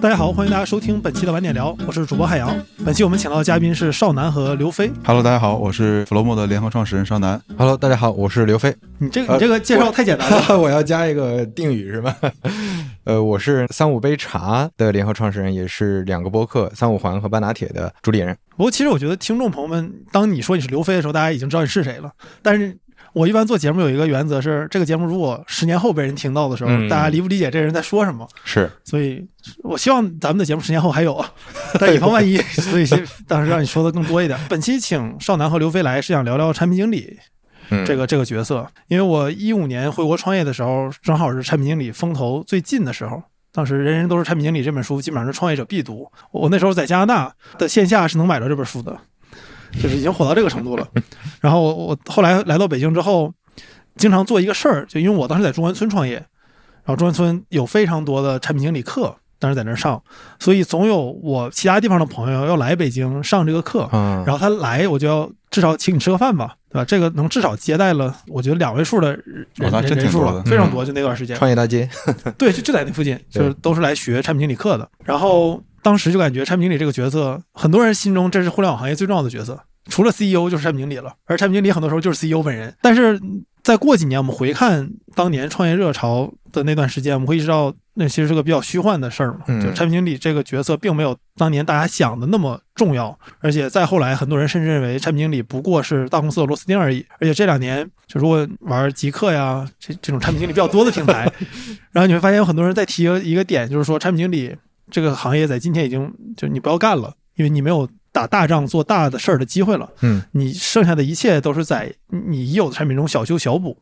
大家好，欢迎大家收听本期的晚点聊，我是主播海洋。本期我们请到的嘉宾是少南和刘飞。Hello，大家好，我是 Flomo 的联合创始人少南。Hello，大家好，我是刘飞。你这个你这个介绍太简单了。我要加一个定语是吧？呃，我是三五杯茶的联合创始人，也是两个播客三五环和半打铁的主理人。不过其实我觉得听众朋友们，当你说你是刘飞的时候，大家已经知道你是谁了。但是我一般做节目有一个原则是，这个节目如果十年后被人听到的时候，嗯大家理不理解这人在说什么？是，所以我希望咱们的节目十年 后还有啊，但以防万一，所以先当时让你说的更多一点。本期请少南和刘飞来是想聊聊产品经理嗯，这个这个角色，因为我一五年回国创业的时候，正好是产品经理风头最近的时候。当时《人人都是产品经理》这本书基本上是创业者必读。我那时候在加拿大的线下是能买到这本书的，就是已经火到这个程度了。然后我我后来来到北京之后，经常做一个事儿，就因为我当时在中关村创业，然后中关村有非常多的产品经理课，当时在那儿上，所以总有我其他地方的朋友要来北京上这个课。嗯，然后他来，我就要至少请你吃个饭吧，对吧？这个能至少接待了，我觉得两位数的人人数了，非常多。就那段时间，创业大街，对，就就在那附近，就是都是来学产品经理课的。然后当时就感觉产品经理这个角色，很多人心中这是互联网行业最重要的角色，除了 CEO 就是产品经理了。而产品经理很多时候就是 CEO 本人。但是再过几年，我们回看当年创业热潮的那段时间，我们会意识到那其实是个比较虚幻的事儿嘛。嗯就产品经理这个角色并没有当年大家想的那么重要，而且再后来，很多人甚至认为产品经理不过是大公司的螺丝钉而已。而且这两年，就如果玩极客呀这这种产品经理比较多的平台，然后你会发现有很多人在提一个点，就是说产品经理这个行业在今天已经就你不要干了，因为你没有打大仗做大的事儿的机会了。嗯，你剩下的一切都是在你已有的产品中小修小补。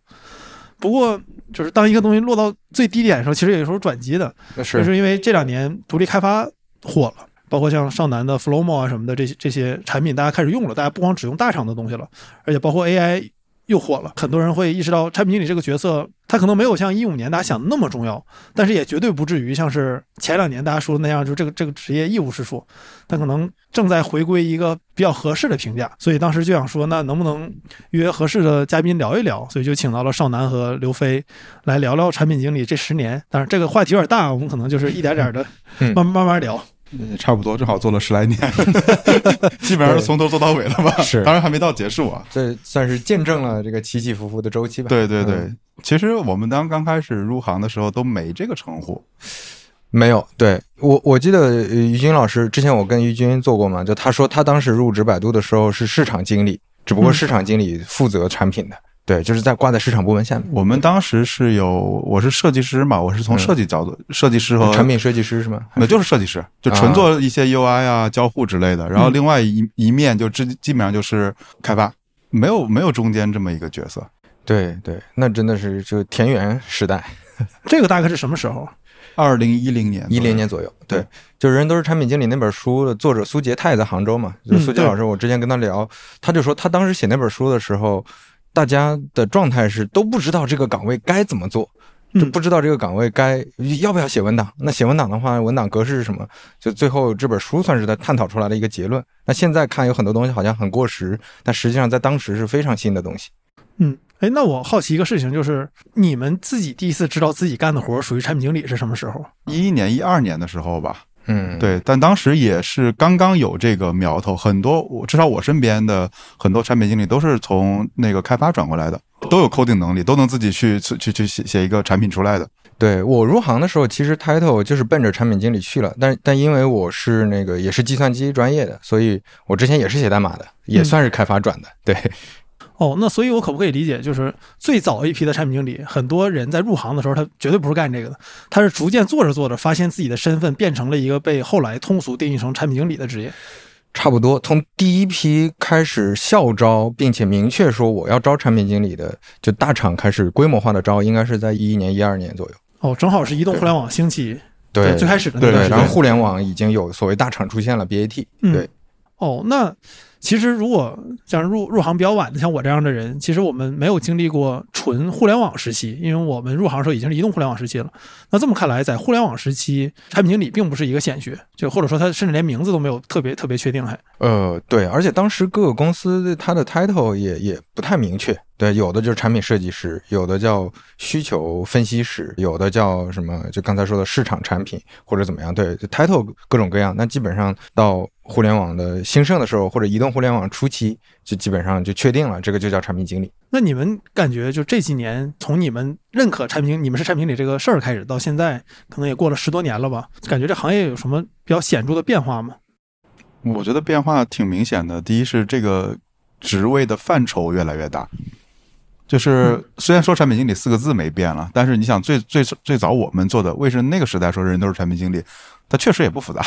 不过，就是当一个东西落到最低点的时候，其实也有时候转机的，那就是是因为这两年独立开发火了，包括像上南的 Flowmo 啊什么的这些这些产品，大家开始用了，大家不光只用大厂的东西了，而且包括 AI 又火了，很多人会意识到产品经理这个角色，他可能没有像一五年大家想的那么重要，但是也绝对不至于像是前两年大家说的那样，就这个这个职业一无是处，他可能正在回归一个比较合适的评价，所以当时就想说，那能不能约合适的嘉宾聊一聊？所以就请到了少南和刘飞来聊聊产品经理这十年。当然这个话题有点大，我们可能就是一点点的嗯慢慢慢慢聊。呃差不多，正好做了十来年，基本上是从头做到尾了吧？是当然还没到结束啊。这算是见证了这个起起伏伏的周期吧？对对对，嗯其实我们当刚开始入行的时候都没这个称呼。没有，对我我记得呃于军老师之前我跟于军做过嘛，就他说他当时入职百度的时候是市场经理，只不过嗯市场经理负责产品的，对，就是在挂在市场部门下面，我们当时是有，我是设计师嘛，我是从设计角度，设计师和产品设计师是吗？那就是设计师，就纯做一些 UI 啊、交互之类的。然后另外一一面就基基本上就是开发，没有没有中间这么一个角色。对对，那真的是就田园时代。这个大概是什么时候？二零一零年，一零年左右，对，就是人都是产品经理那本书的作者苏杰，他也在杭州嘛。就是苏杰老师，我之前跟他聊，他就说他当时写那本书的时候，大家的状态是都不知道这个岗位该怎么做，就嗯不知道这个岗位该要不要写文档。那写文档的话，文档格式是什么？就最后这本书算是他探讨出来的一个结论。那现在看有很多东西好像很过时，但实际上在当时是非常新的东西。嗯，哎，那我好奇一个事情，就是你们自己第一次知道自己干的活儿属于产品经理是什么时候？一一年、一二年的时候吧。嗯，对，但当时也是刚刚有这个苗头，很多我至少我身边的很多产品经理都是从那个开发转过来的，都有 coding 能力，都能自己去去去去写写一个产品出来的。对我入行的时候，其实 title 就是奔着产品经理去了，但但因为我是那个也是计算机专业的，所以我之前也是写代码的，也算是开发转的。对，哦，那所以我可不可以理解，就是最早一批的产品经理，很多人在入行的时候，他绝对不是干这个的，他是逐渐做着做着，发现自己的身份变成了一个被后来通俗定义成产品经理的职业。差不多从第一批开始校招，并且明确说我要招产品经理的，就大厂开始规模化的招，应该是在一一年、一二年左右。哦，正好是移动互联网兴起对，最开始的那对对，段时间。然后互联网已经有所谓大厂出现了，BAT。嗯对，哦，那其实如果像入入行比较晚的，像我这样的人，其实我们没有经历过纯互联网时期，因为我们入行的时候已经是移动互联网时期了。那这么看来，在互联网时期，产品经理并不是一个显学，就或者说他甚至连名字都没有特别特别确定还。呃，对，而且当时各个公司它的 title 也也不太明确，对，有的就是产品设计师，有的叫需求分析师，有的叫什么？就刚才说的市场产品或者怎么样？对，title 各种各样。那基本上到互联网的兴盛的时候，或者移动互联网初期，就基本上就确定了，这个就叫产品经理。那你们感觉就这几年，从你们认可产品，你们是产品经理这个事儿开始，到现在可能也过了十多年了吧？感觉这行业有什么比较显著的变化吗？我觉得变化挺明显的。第一是这个职位的范畴越来越大。就是虽然说产品经理四个字没变了，但是你想最最最早我们做的，为什么那个时代说人都是产品经理，它确实也不复杂，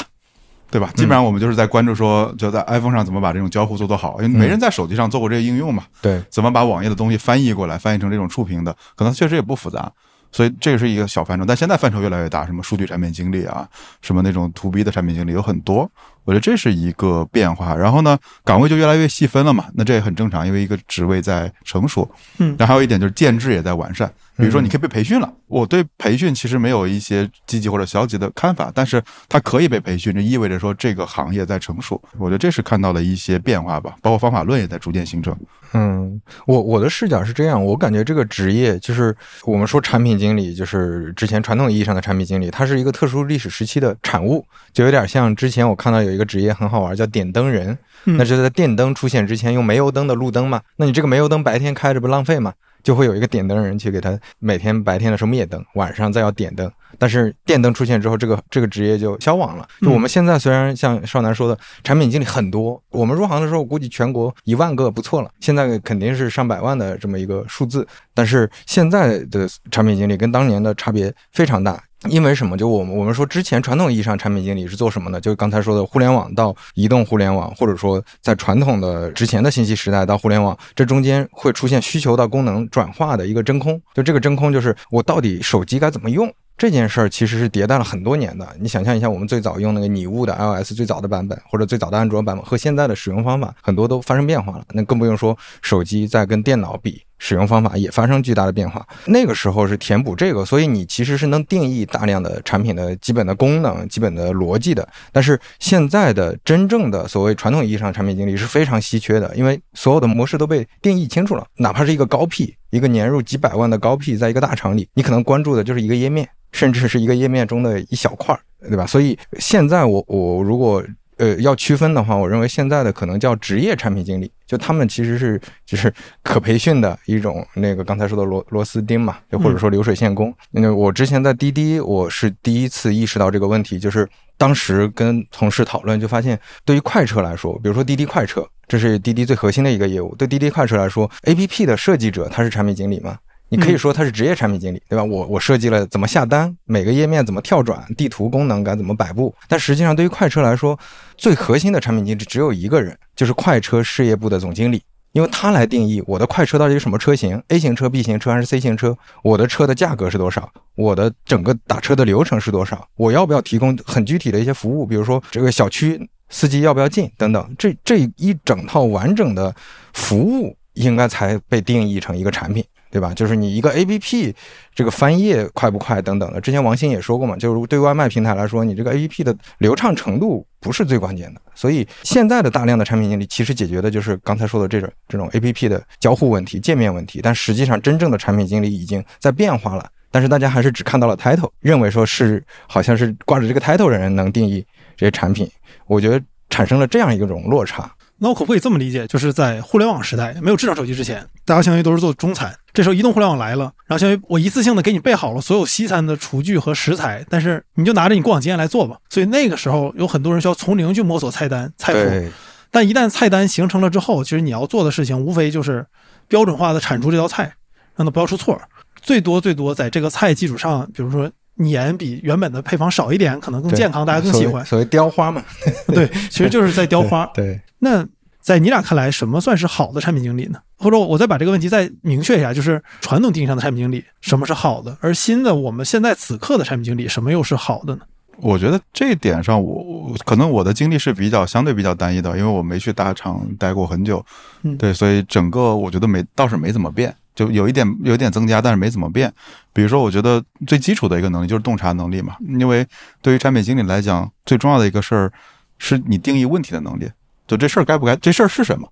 对吧？基本上我们就是在关注说，就在 iPhone 上怎么把这种交互做得好，因为没人在手机上做过这个应用嘛。对，怎么把网页的东西翻译过来，翻译成这种触屏的，可能确实也不复杂。所以这个是一个小范畴，但现在范畴越来越大，什么数据产品经理啊，什么那种 to B 的产品经理有很多。我觉得这是一个变化，然后呢，岗位就越来越细分了嘛，那这也很正常，因为一个职位在成熟。嗯，然后还有一点就是建制也在完善，比如说你可以被培训了。我对培训其实没有一些积极或者消极的看法，但是它可以被培训，这意味着说这个行业在成熟。我觉得这是看到了一些变化吧，包括方法论也在逐渐形成。嗯，我我的视角是这样，我感觉这个职业就是我们说产品经理，就是之前传统意义上的产品经理，它是一个特殊历史时期的产物，就有点像之前我看到有一个职业很好玩，叫点灯人，那就在电灯出现之前用煤油灯的路灯嘛，那你这个煤油灯白天开着不浪费嘛？就会有一个点灯人去给他每天白天的时候灭灯，晚上再要点灯。但是电灯出现之后，这个这个职业就消亡了。就我们现在虽然像少南说的，产品经理很多，我们入行的时候估计全国一万个不错了，现在肯定是上百万的这么一个数字。但是现在的产品经理跟当年的差别非常大。因为什么？就我们我们说之前传统意义上产品经理是做什么呢？就刚才说的互联网到移动互联网，或者说在传统的之前的信息时代到互联网，这中间会出现需求到功能转化的一个真空。就这个真空，就是我到底手机该怎么用这件事儿，其实是迭代了很多年的。你想象一下，我们最早用那个拟物的 iOS 最早的版本，或者最早的安卓版本，和现在的使用方法很多都发生变化了。那更不用说手机在跟电脑比。使用方法也发生巨大的变化。那个时候是填补这个，所以你其实是能定义大量的产品的基本的功能、基本的逻辑的。但是现在的真正的所谓传统意义上产品经理是非常稀缺的，因为所有的模式都被定义清楚了。哪怕是一个高 P，一个年入几百万的高 P，在一个大厂里，你可能关注的就是一个页面，甚至是一个页面中的一小块儿，对吧？所以现在我我如果。呃，要区分的话，我认为现在的可能叫职业产品经理，就他们其实是就是可培训的一种那个刚才说的螺螺丝钉嘛，就或者说流水线工。因为我之前在滴滴，我是第一次意识到这个问题，就是当时跟同事讨论，就发现对于快车来说，比如说滴滴快车，这是滴滴最核心的一个业务，对滴滴快车来说，APP 的设计者他是产品经理吗？你可以说他是职业产品经理，对吧？我我设计了怎么下单，每个页面怎么跳转，地图功能该怎么摆布。但实际上，对于快车来说，最核心的产品经理只有一个人，就是快车事业部的总经理，因为他来定义我的快车到底是什么车型，A 型车、B 型车还是 C 型车，我的车的价格是多少，我的整个打车的流程是多少，我要不要提供很具体的一些服务，比如说这个小区司机要不要进等等，这这一整套完整的服务应该才被定义成一个产品。对吧？就是你一个 A P P，这个翻页快不快等等的。之前王鑫也说过嘛，就是对外卖平台来说，你这个 A P P 的流畅程度不是最关键的。所以现在的大量的产品经理其实解决的就是刚才说的这种这种 A P P 的交互问题、界面问题。但实际上，真正的产品经理已经在变化了。但是大家还是只看到了 title，认为说是好像是挂着这个 title 的人能定义这些产品。我觉得产生了这样一种落差。那我可不可以这么理解，就是在互联网时代没有智能手机之前，大家相当于都是做中餐。这时候移动互联网来了，然后相当于我一次性的给你备好了所有西餐的厨具和食材，但是你就拿着你过往经验来做吧。所以那个时候有很多人需要从零去摸索菜单菜谱。但一旦菜单形成了之后，其实你要做的事情无非就是标准化的产出这道菜，让它不要出错。最多最多在这个菜基础上，比如说盐比原本的配方少一点，可能更健康，大家更喜欢。所谓雕花嘛，对，其实就是在雕花。对。那在你俩看来，什么算是好的产品经理呢？或者我再把这个问题再明确一下，就是传统定义上的产品经理，什么是好的？而新的我们现在此刻的产品经理，什么又是好的呢？我觉得这一点上，我可能我的经历是比较相对比较单一的，因为我没去大厂待过很久，嗯，对，所以整个我觉得没倒是没怎么变，就有一点有一点增加，但是没怎么变。比如说，我觉得最基础的一个能力就是洞察能力嘛，因为对于产品经理来讲，最重要的一个事儿是你定义问题的能力。就这事儿该不该？这事儿是什么？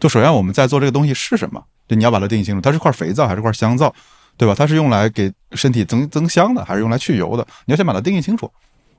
就首先我们在做这个东西是什么？就你要把它定义清楚，它是块肥皂还是块香皂，对吧？它是用来给身体增增香的，还是用来去油的？你要先把它定义清楚。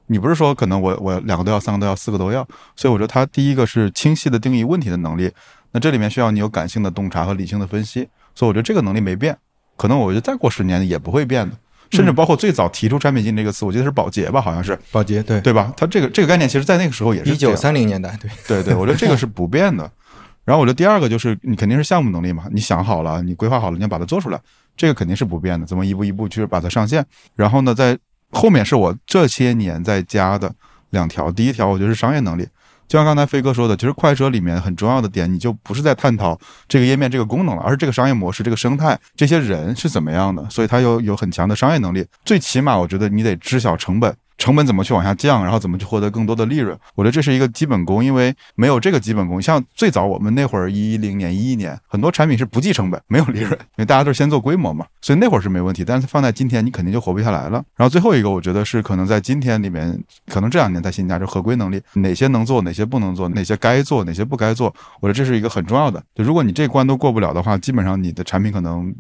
你不是说可能我我两个都要，三个都要，四个都要？所以我觉得它第一个是清晰的定义问题的能力。那这里面需要你有感性的洞察和理性的分析。所以我觉得这个能力没变，可能我觉得再过十年也不会变的。甚至包括最早提出产品经理这个词，我记得是保洁吧，好像是保洁，对对吧？它这个这个概念，其实在那个时候也是一九三零年代，对对对，我觉得这个是不变的。然后我觉得第二个就是你肯定是项目能力嘛，你想好了，你规划好了，你要把它做出来，这个肯定是不变的。怎么一步一步去把它上线？然后呢，在后面是我这些年在加的两条，第一条我觉得是商业能力。就像刚才飞哥说的，其实快车里面很重要的点，你就不是在探讨这个页面这个功能了，而是这个商业模式、这个生态、这些人是怎么样的。所以它有有很强的商业能力。最起码，我觉得你得知晓成本。成本怎么去往下降，然后怎么去获得更多的利润？我觉得这是一个基本功，因为没有这个基本功，像最早我们那会儿一零年、一一年，很多产品是不计成本、没有利润，因为大家都是先做规模嘛，所以那会儿是没问题。但是放在今天，你肯定就活不下来了。然后最后一个，我觉得是可能在今天里面，可能这两年在新加就合规能力，哪些能做，哪些不能做，哪些该做，哪些不该做，我觉得这是一个很重要的。就如果你这关都过不了的话，基本上你的产品可能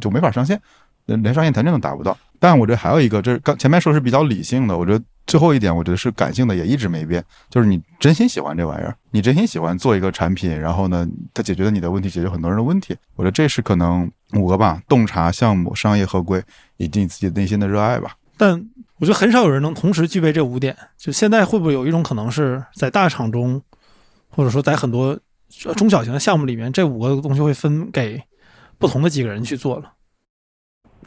就没法上线，连商业谈证都达不到。但我觉得还有一个，这是刚前面说是比较理性的，我觉得。最后一点，我觉得是感性的，也一直没变，就是你真心喜欢这玩意儿，你真心喜欢做一个产品，然后呢，它解决了你的问题，解决很多人的问题。我觉得这是可能五个吧：洞察、项目、商业合规，以及你自己内心的热爱吧。但我觉得很少有人能同时具备这五点。就现在会不会有一种可能是在大厂中，或者说在很多中小型的项目里面，这五个东西会分给不同的几个人去做了？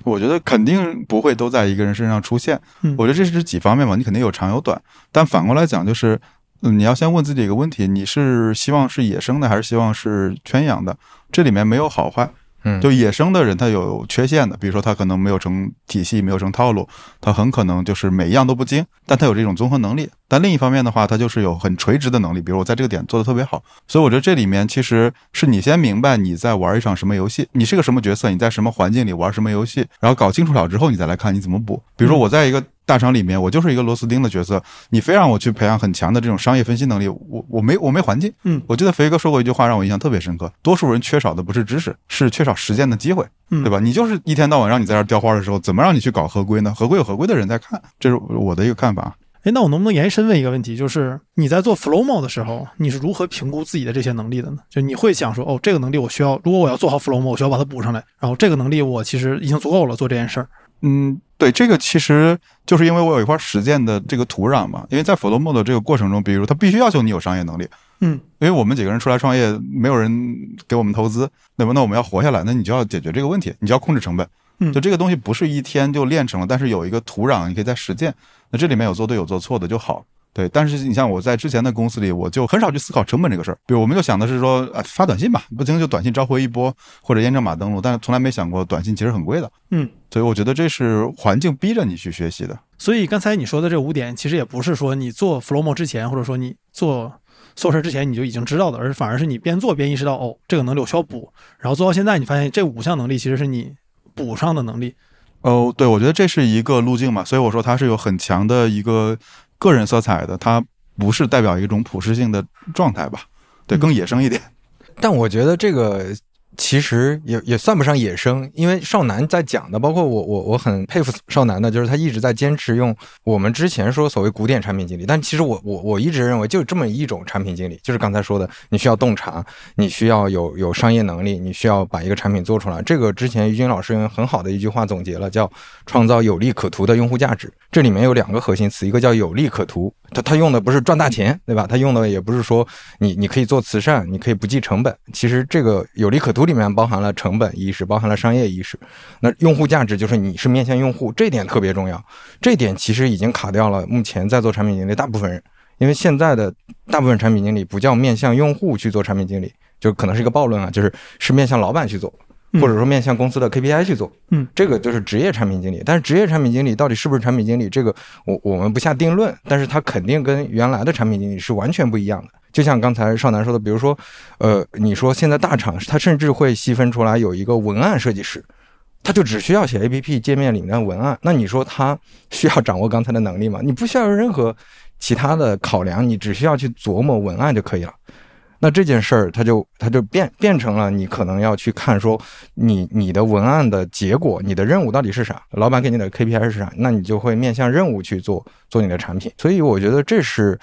我觉得肯定不会都在一个人身上出现。嗯，我觉得这是几方面嘛，你肯定有长有短。但反过来讲，就是你要先问自己一个问题：你是希望是野生的，还是希望是圈养的？这里面没有好坏。嗯，就野生的人他有缺陷的，比如说他可能没有成体系，没有成套路，他很可能就是每一样都不精，但他有这种综合能力。但另一方面的话，他就是有很垂直的能力，比如我在这个点做的特别好。所以我觉得这里面其实是你先明白你在玩一场什么游戏，你是个什么角色，你在什么环境里玩什么游戏，然后搞清楚了之后，你再来看你怎么补。比如说我在一个。大厂里面，我就是一个螺丝钉的角色。你非让我去培养很强的这种商业分析能力，我我没我没环境。嗯，我记得肥哥说过一句话，让我印象特别深刻：多数人缺少的不是知识，是缺少实践的机会，对吧？你就是一天到晚让你在这雕花的时候，怎么让你去搞合规呢？合规有合规的人在看，这是我的一个看法。哎，那我能不能延伸问一个问题，就是你在做 Flowmo 的时候，你是如何评估自己的这些能力的呢？就你会想说，哦，这个能力我需要，如果我要做好 Flowmo，我需要把它补上来，然后这个能力我其实已经足够了，做这件事儿。嗯，对，这个其实就是因为我有一块实践的这个土壤嘛。因为在 Flowmo 的这个过程中，比如他必须要求你有商业能力，嗯，因为我们几个人出来创业，没有人给我们投资，那么？那我们要活下来，那你就要解决这个问题，你就要控制成本。嗯，就这个东西不是一天就练成了，但是有一个土壤，你可以在实践。那这里面有做对有做错的就好。对，但是你像我在之前的公司里，我就很少去思考成本这个事儿。比如我们就想的是说，啊，发短信吧，不行就短信召回一波，或者验证码登录，但是从来没想过短信其实很贵的。嗯，所以我觉得这是环境逼着你去学习的。所以刚才你说的这五点，其实也不是说你做 Flowmo 之前，或者说你做做事之前你就已经知道的，而反而是你边做边意识到，哦，这个能力我需要补，然后做到现在，你发现这五项能力其实是你补上的能力。哦，对，我觉得这是一个路径嘛，所以我说它是有很强的一个个人色彩的，它。不是代表一种普适性的状态吧？对，更野生一点。但我觉得这个。其实也也算不上野生，因为少南在讲的，包括我我我很佩服少南的，就是他一直在坚持用我们之前说所谓古典产品经理，但其实我我我一直认为就这么一种产品经理，就是刚才说的，你需要洞察，你需要有有商业能力，你需要把一个产品做出来。这个之前于军老师用很好的一句话总结了，叫创造有利可图的用户价值。这里面有两个核心词，一个叫有利可图，他他用的不是赚大钱，对吧？他用的也不是说你你可以做慈善，你可以不计成本。其实这个有利可图。里面包含了成本意识，包含了商业意识。那用户价值就是你是面向用户，这点特别重要。这点其实已经卡掉了目前在做产品经理大部分人，因为现在的大部分产品经理不叫面向用户去做产品经理，就可能是一个暴论啊，就是是面向老板去做，或者说面向公司的 KPI 去做。嗯，这个就是职业产品经理。但是职业产品经理到底是不是产品经理，这个我我们不下定论。但是他肯定跟原来的产品经理是完全不一样的。就像刚才少南说的，比如说，呃，你说现在大厂他甚至会细分出来有一个文案设计师，他就只需要写 APP 界面里面的文案。那你说他需要掌握刚才的能力吗？你不需要任何其他的考量，你只需要去琢磨文案就可以了。那这件事儿，它就它就变变成了你可能要去看说你你的文案的结果，你的任务到底是啥？老板给你的 KPI 是啥？那你就会面向任务去做做你的产品。所以我觉得这是，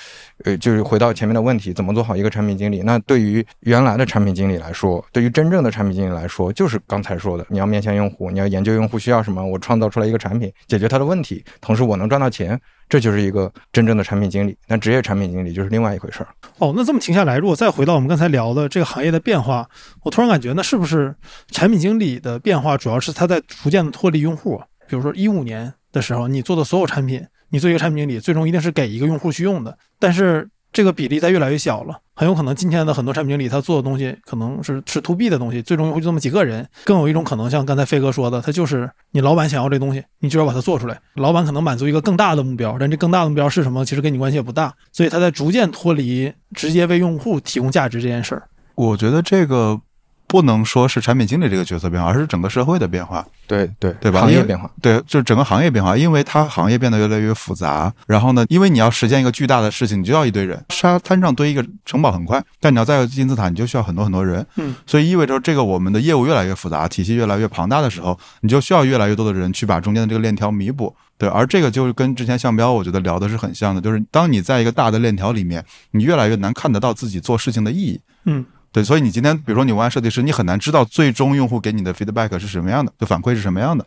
呃，就是回到前面的问题，怎么做好一个产品经理？那对于原来的产品经理来说，对于真正的产品经理来说，就是刚才说的，你要面向用户，你要研究用户需要什么，我创造出来一个产品，解决他的问题，同时我能赚到钱。这就是一个真正的产品经理，但职业产品经理就是另外一回事儿。哦，那这么停下来，如果再回到我们刚才聊的这个行业的变化，我突然感觉，那是不是产品经理的变化主要是他在逐渐的脱离用户？比如说一五年的时候，你做的所有产品，你做一个产品经理，最终一定是给一个用户去用的，但是。这个比例在越来越小了，很有可能今天的很多产品经理他做的东西可能是是 to B 的东西，最终会就这么几个人。更有一种可能，像刚才飞哥说的，他就是你老板想要这东西，你就要把它做出来。老板可能满足一个更大的目标，但这更大的目标是什么，其实跟你关系也不大。所以他在逐渐脱离直接为用户提供价值这件事儿。我觉得这个。不能说是产品经理这个角色变化，而是整个社会的变化。对对对吧？行业变化，对，就是整个行业变化，因为它行业变得越来越复杂。然后呢，因为你要实现一个巨大的事情，你就要一堆人。沙滩上堆一个城堡很快，但你要造金字塔，你就需要很多很多人。嗯，所以意味着这个我们的业务越来越复杂，体系越来越庞大的时候，你就需要越来越多的人去把中间的这个链条弥补。对，而这个就是跟之前向标我觉得聊的是很像的，就是当你在一个大的链条里面，你越来越难看得到自己做事情的意义。嗯。对，所以你今天，比如说你文案设计师，你很难知道最终用户给你的 feedback 是什么样的，就反馈是什么样的。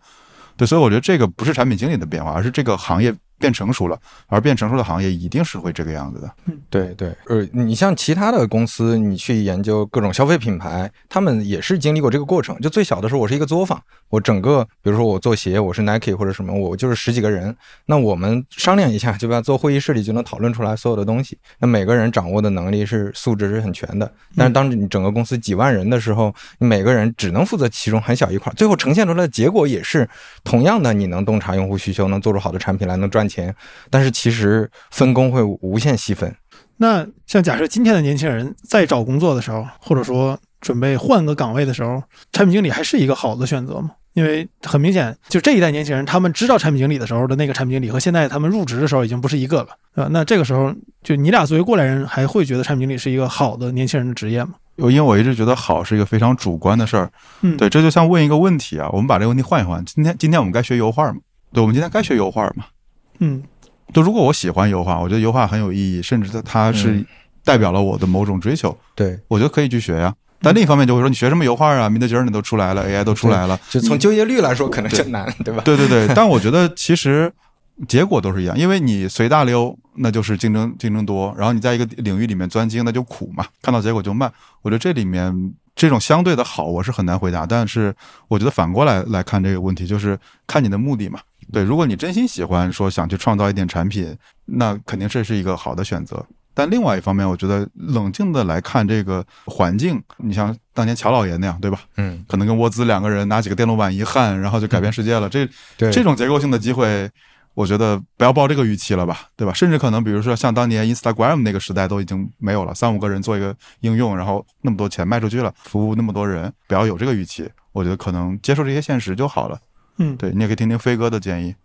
对，所以我觉得这个不是产品经理的变化，而是这个行业。变成熟了，而变成熟的行业一定是会这个样子的。嗯，对对，呃，你像其他的公司，你去研究各种消费品牌，他们也是经历过这个过程。就最小的时候，我是一个作坊，我整个，比如说我做鞋，我是 Nike 或者什么，我就是十几个人，那我们商量一下，就把做会议室里就能讨论出来所有的东西。那每个人掌握的能力是素质是很全的，但是当你整个公司几万人的时候，你每个人只能负责其中很小一块，最后呈现出来的结果也是同样的，你能洞察用户需求，能做出好的产品来，能赚钱。但是其实分工会无限细分。那像假设今天的年轻人在找工作的时候，或者说准备换个岗位的时候，产品经理还是一个好的选择吗？因为很明显，就这一代年轻人，他们知道产品经理的时候的那个产品经理和现在他们入职的时候已经不是一个了，啊，那这个时候就你俩作为过来人，还会觉得产品经理是一个好的年轻人的职业吗？因为我一直觉得好是一个非常主观的事儿。嗯，对，这就像问一个问题啊，我们把这个问题换一换，今天今天我们该学油画吗？对，我们今天该学油画吗？嗯，就如果我喜欢油画，我觉得油画很有意义，甚至它它是代表了我的某种追求。对，我觉得可以去学呀。但另一方面就会说，你学什么油画啊？米德吉尔你都出来了，AI 都出来了，就从就业率来说可能就难，对吧？对对对。但我觉得其实结果都是一样，因为你随大溜，那就是竞争竞争多；然后你在一个领域里面钻精，那就苦嘛，看到结果就慢。我觉得这里面这种相对的好，我是很难回答。但是我觉得反过来来看这个问题，就是看你的目的嘛。对，如果你真心喜欢说想去创造一点产品，那肯定这是一个好的选择。但另外一方面，我觉得冷静的来看这个环境，你像当年乔老爷那样，对吧？嗯，可能跟沃兹两个人拿几个电路板一焊，然后就改变世界了。这这种结构性的机会，我觉得不要抱这个预期了吧，对吧？甚至可能比如说像当年 Instagram 那个时代都已经没有了，三五个人做一个应用，然后那么多钱卖出去了，服务那么多人，不要有这个预期。我觉得可能接受这些现实就好了。嗯，对你也可以听听飞哥的建议。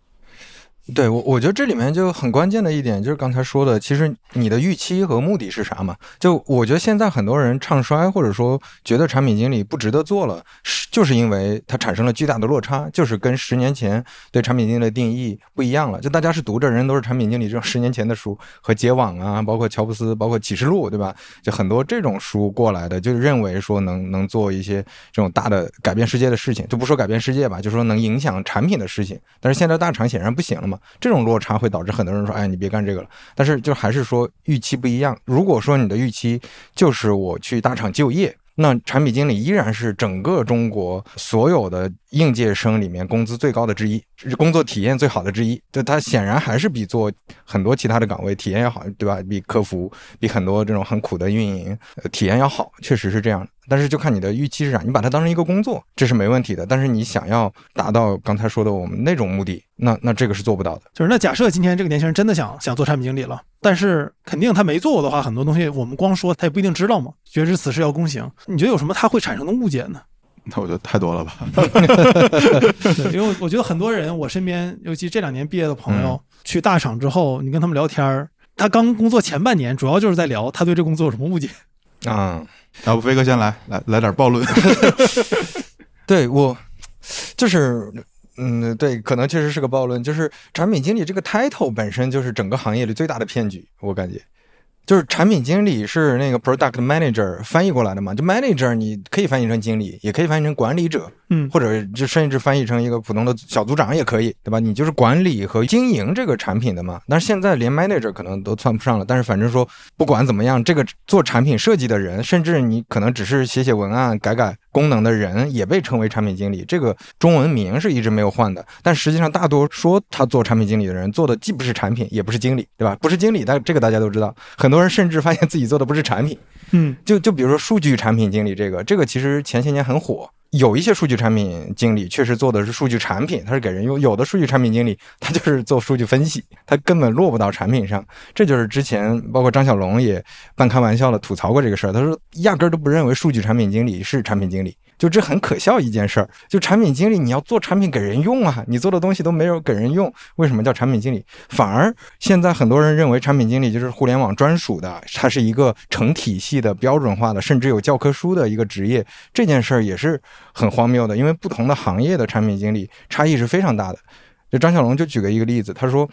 对我，我觉得这里面就很关键的一点就是刚才说的，其实你的预期和目的是啥嘛？就我觉得现在很多人唱衰，或者说觉得产品经理不值得做了，是就是因为它产生了巨大的落差，就是跟十年前对产品经理的定义不一样了。就大家是读着人都是产品经理这种十年前的书和结网啊，包括乔布斯，包括启示录，对吧？就很多这种书过来的，就认为说能能做一些这种大的改变世界的事情，就不说改变世界吧，就说能影响产品的事情。但是现在大厂显然不行了嘛。这种落差会导致很多人说：“哎，你别干这个了。”但是就还是说预期不一样。如果说你的预期就是我去大厂就业，那产品经理依然是整个中国所有的应届生里面工资最高的之一，工作体验最好的之一。就他显然还是比做很多其他的岗位体验要好，对吧？比客服，比很多这种很苦的运营体验要好，确实是这样。但是就看你的预期是啥，你把它当成一个工作，这是没问题的。但是你想要达到刚才说的我们那种目的，那那这个是做不到的。就是那假设今天这个年轻人真的想想做产品经理了，但是肯定他没做过的话，很多东西我们光说他也不一定知道嘛。绝知此事要躬行，你觉得有什么他会产生的误解呢？那我觉得太多了吧。因为我觉得很多人，我身边尤其这两年毕业的朋友去大厂之后，你跟他们聊天儿，他刚工作前半年主要就是在聊他对这工作有什么误解。啊。要不飞哥先来，来来点暴论。对我就是。嗯，对，可能确实是个暴论。就是产品经理这个 title 本身就是整个行业里最大的骗局，我感觉。就是产品经理是那个 product manager 翻译过来的嘛？就 manager 你可以翻译成经理，也可以翻译成管理者，嗯，或者就甚至翻译成一个普通的小组长也可以，对吧？你就是管理和经营这个产品的嘛。但是现在连 manager 可能都算不上了。但是反正说不管怎么样，这个做产品设计的人，甚至你可能只是写写文案、改改功能的人，也被称为产品经理。这个中文名是一直没有换的。但实际上，大多说他做产品经理的人，做的既不是产品，也不是经理，对吧？不是经理，但这个大家都知道。很多人甚至发现自己做的不是产品。嗯，就就比如说数据产品经理这个，这个其实前些年很火。有一些数据产品经理确实做的是数据产品，他是给人用；有的数据产品经理他就是做数据分析，他根本落不到产品上。这就是之前包括张小龙也半开玩笑的吐槽过这个事儿，他说压根儿都不认为数据产品经理是产品经理。就这很可笑一件事儿，就产品经理你要做产品给人用啊，你做的东西都没有给人用，为什么叫产品经理？反而现在很多人认为产品经理就是互联网专属的，它是一个成体系的、标准化的，甚至有教科书的一个职业。这件事儿也是很荒谬的，因为不同的行业的产品经理差异是非常大的。就张小龙就举个一个例子，他说。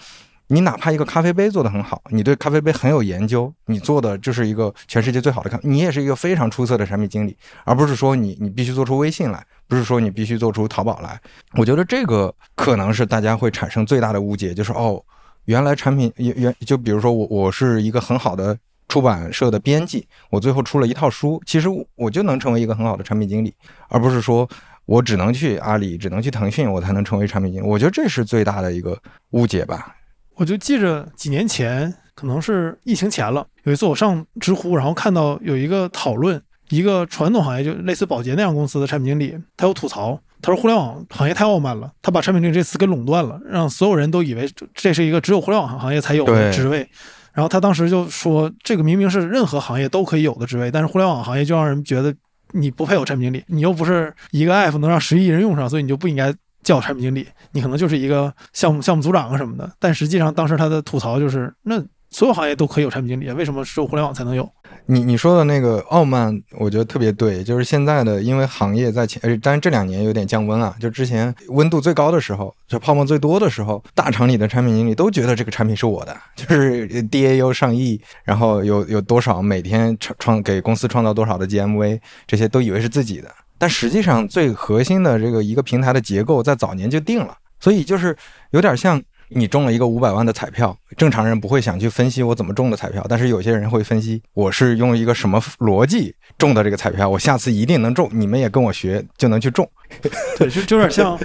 你哪怕一个咖啡杯做得很好，你对咖啡杯很有研究，你做的就是一个全世界最好的咖，你也是一个非常出色的产品经理，而不是说你你必须做出微信来，不是说你必须做出淘宝来。我觉得这个可能是大家会产生最大的误解，就是哦，原来产品原原就比如说我我是一个很好的出版社的编辑，我最后出了一套书，其实我就能成为一个很好的产品经理，而不是说我只能去阿里，只能去腾讯，我才能成为产品经理。我觉得这是最大的一个误解吧。我就记着几年前，可能是疫情前了，有一次我上知乎，然后看到有一个讨论，一个传统行业就类似保洁那样公司的产品经理，他有吐槽，他说互联网行业太傲慢了，他把产品经理这词给垄断了，让所有人都以为这是一个只有互联网行业才有的职位。然后他当时就说，这个明明是任何行业都可以有的职位，但是互联网行业就让人觉得你不配有产品经理，你又不是一个 app 能让十亿人用上，所以你就不应该。叫产品经理，你可能就是一个项目项目组长啊什么的，但实际上当时他的吐槽就是，那所有行业都可以有产品经理，为什么只有互联网才能有？你你说的那个傲慢，我觉得特别对，就是现在的，因为行业在前，但是这两年有点降温啊，就之前温度最高的时候，就泡沫最多的时候，大厂里的产品经理都觉得这个产品是我的，就是 DAU 上亿，然后有有多少每天创创给公司创造多少的 GMV，这些都以为是自己的。但实际上，最核心的这个一个平台的结构在早年就定了，所以就是有点像你中了一个五百万的彩票，正常人不会想去分析我怎么中的彩票，但是有些人会分析我是用一个什么逻辑中的这个彩票，我下次一定能中，你们也跟我学就能去中。对，就就有点像，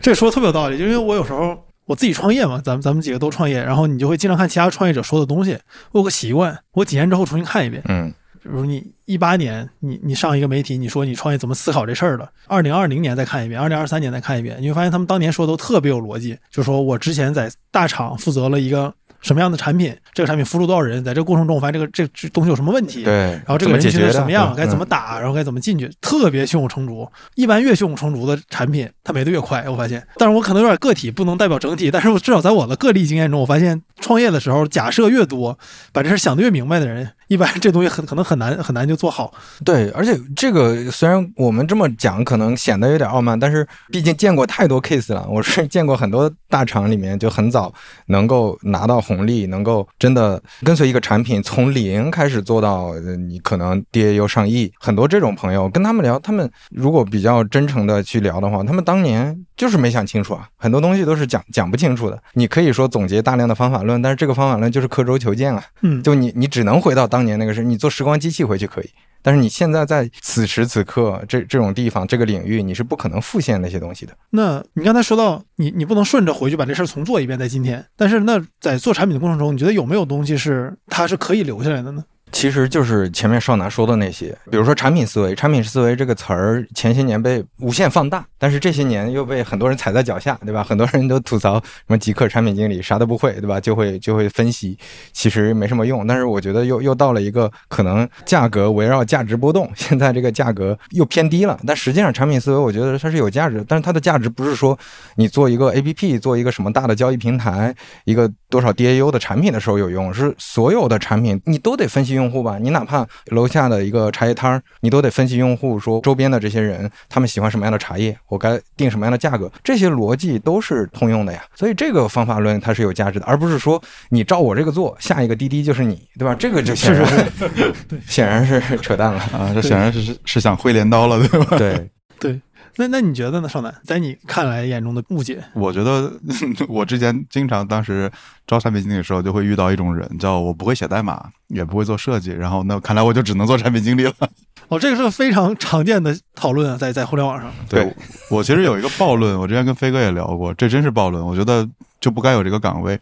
这说的特别有道理，就因为我有时候我自己创业嘛，咱们咱们几个都创业，然后你就会经常看其他创业者说的东西，我有个习惯，我几年之后重新看一遍，嗯。比如你一八年，你你上一个媒体，你说你创业怎么思考这事儿的？二零二零年再看一遍，二零二三年再看一遍，你会发现他们当年说的都特别有逻辑。就说我之前在大厂负责了一个什么样的产品，这个产品服务多少人，在这个过程中我发现这个这这东西有什么问题，对，然后这个人群是什么样，该怎么打，然后该怎么进去，特别胸有成竹。一般越胸有成竹的产品，它没的越快。我发现，但是我可能有点个体，不能代表整体。但是我至少在我的个例经验中，我发现创业的时候，假设越多，把这事想得越明白的人。一般这东西很可能很难很难就做好，对，而且这个虽然我们这么讲可能显得有点傲慢，但是毕竟见过太多 case 了。我是见过很多大厂里面就很早能够拿到红利，能够真的跟随一个产品从零开始做到你可能 DAU 上亿，很多这种朋友跟他们聊，他们如果比较真诚的去聊的话，他们当年就是没想清楚啊，很多东西都是讲讲不清楚的。你可以说总结大量的方法论，但是这个方法论就是刻舟求剑啊，嗯，就你你只能回到当。年那个事你做时光机器回去可以，但是你现在在此时此刻这这种地方这个领域，你是不可能复现那些东西的。那你刚才说到你你不能顺着回去把这事儿重做一遍，在今天，但是那在做产品的过程中，你觉得有没有东西是它是可以留下来的呢？其实就是前面少拿说的那些，比如说产品思维，产品思维这个词儿前些年被无限放大，但是这些年又被很多人踩在脚下，对吧？很多人都吐槽什么极客产品经理啥都不会，对吧？就会就会分析，其实没什么用。但是我觉得又又到了一个可能价格围绕价值波动，现在这个价格又偏低了。但实际上产品思维我觉得它是有价值，但是它的价值不是说你做一个 APP，做一个什么大的交易平台，一个多少 DAU 的产品的时候有用，是所有的产品你都得分析。用户吧。你哪怕楼下的一个茶叶摊儿，你都得分析用户，说周边的这些人他们喜欢什么样的茶叶，我该定什么样的价格，这些逻辑都是通用的呀。所以这个方法论它是有价值的，而不是说你照我这个做，下一个滴滴就是你，对吧？这个就显然是 显然是扯淡了。啊，这显然是是是想挥镰刀了，对吧？对，对，那那你觉得呢，少南？在你看来眼中的误解，我觉得 我之前经常当时招产品经理的时候，就会遇到一种人，叫我不会写代码，也不会做设计，然后那看来我就只能做产品经理了。哦，这个是个非常常见的讨论啊，在在互联网上。对我其实有一个暴论，我之前跟飞哥也聊过，这真是暴论。我觉得就不该有这个岗位。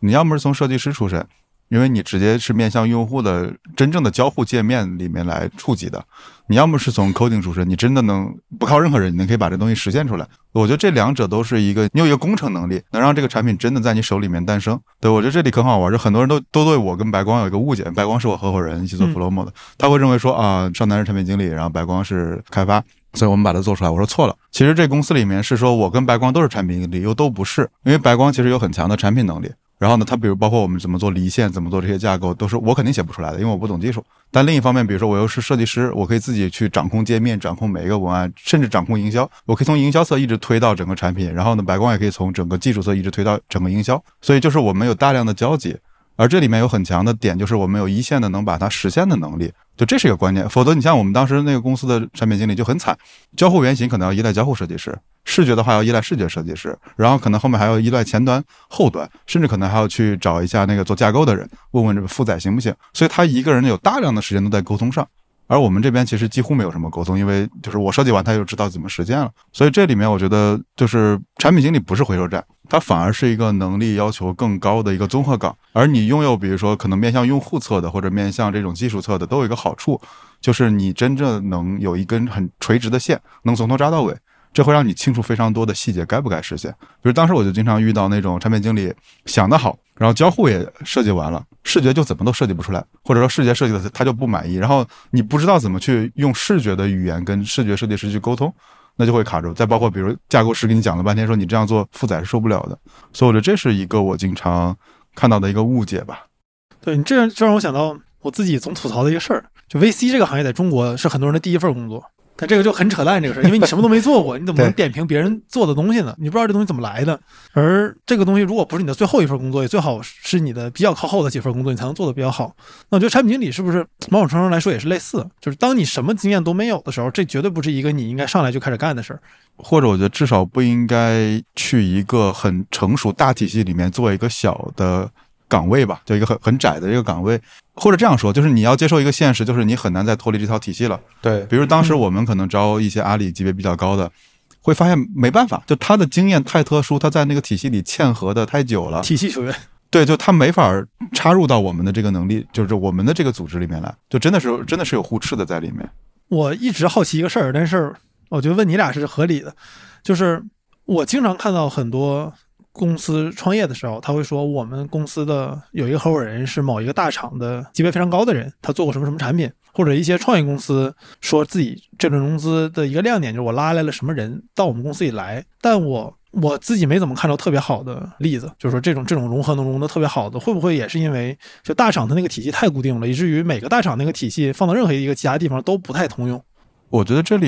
你要么是从设计师出身，因为你直接是面向用户的真正的交互界面里面来触及的；你要么是从 coding 出身，你真的能不靠任何人，你能可以把这东西实现出来。我觉得这两者都是一个，你有一个工程能力，能让这个产品真的在你手里面诞生。对我觉得这里很好玩，就很多人都都对我跟白光有一个误解，白光是我合伙人，一起做嗯 Flomo 的，他会认为说啊，少南是产品经理，然后白光是开发。所以我们把它做出来。我说错了，其实这公司里面是说我跟白光都是产品经理，又都不是，因为白光其实有很强的产品能力。然后呢，它比如包括我们怎么做离线，怎么做这些架构，都是我肯定写不出来的，因为我不懂技术。但另一方面，比如说我又是设计师，我可以自己去掌控界面，掌控每一个文案，甚至掌控营销。我可以从营销侧一直推到整个产品，然后呢，白光也可以从整个技术侧一直推到整个营销。所以就是我们有大量的交集。而这里面有很强的点，就是我们有一线的能把它实现的能力，就这是一个观念。否则，你像我们当时那个公司的产品经理就很惨，交互原型可能要依赖交互设计师，视觉的话要依赖视觉设计师，然后可能后面还要依赖前端、后端，甚至可能还要去找一下那个做架构的人，问问这个负载行不行。所以他一个人有大量的时间都在沟通上。而我们这边其实几乎没有什么沟通，因为就是我设计完，他就知道怎么实践了。所以这里面我觉得就是产品经理不是回收站，它反而是一个能力要求更高的一个综合岗。而你拥有比如说可能面向用户侧的或者面向这种技术侧的，都有一个好处，就是你真正能有一根很垂直的线，能从头扎到尾。这会让你清楚非常多的细节该不该实现。比如当时我就经常遇到那种产品经理想得好，然后交互也设计完了，视觉就怎么都设计不出来，或者说视觉设计的他就不满意，然后你不知道怎么去用视觉的语言跟视觉设计师去沟通，那就会卡住。再包括比如架构师给你讲了半天，说你这样做负载是受不了的，所以我觉得这是一个我经常看到的一个误解吧。对你这样这让我想到我自己总吐槽的一个事儿，就 VC 这个行业在中国是很多人的第一份工作。但这个就很扯淡，这个事儿，因为你什么都没做过，你怎么能 点评别人做的东西呢？你不知道这东西怎么来的。而这个东西如果不是你的最后一份工作，也最好是你的比较靠后的几份工作，你才能做得比较好。那我觉得产品经理是不是某种程度上来说也是类似？就是当你什么经验都没有的时候，这绝对不是一个你应该上来就开始干的事儿。或者我觉得至少不应该去一个很成熟大体系里面做一个小的岗位吧，就一个很很窄的一个岗位。或者这样说，就是你要接受一个现实，就是你很难再脱离这套体系了。对，比如当时我们可能招一些阿里级别比较高的，会发现没办法，就他的经验太特殊，他在那个体系里嵌合的太久了，体系球员，对，就他没法插入到我们的这个能力，就是我们的这个组织里面来，就真的是真的是有互斥的在里面。我一直好奇一个事儿，但是我觉得问你俩是合理的，就是我经常看到很多公司创业的时候，他会说我们公司的有一个合伙人是某一个大厂的级别非常高的人，他做过什么什么产品，或者一些创业公司说自己这轮融资的一个亮点就是我拉来了什么人到我们公司里来，但我。我自己没怎么看到特别好的例子，就是说这种这种融合能融的特别好的，会不会也是因为就大厂的那个体系太固定了，以至于每个大厂那个体系放到任何一个其他地方都不太通用？我觉得这里，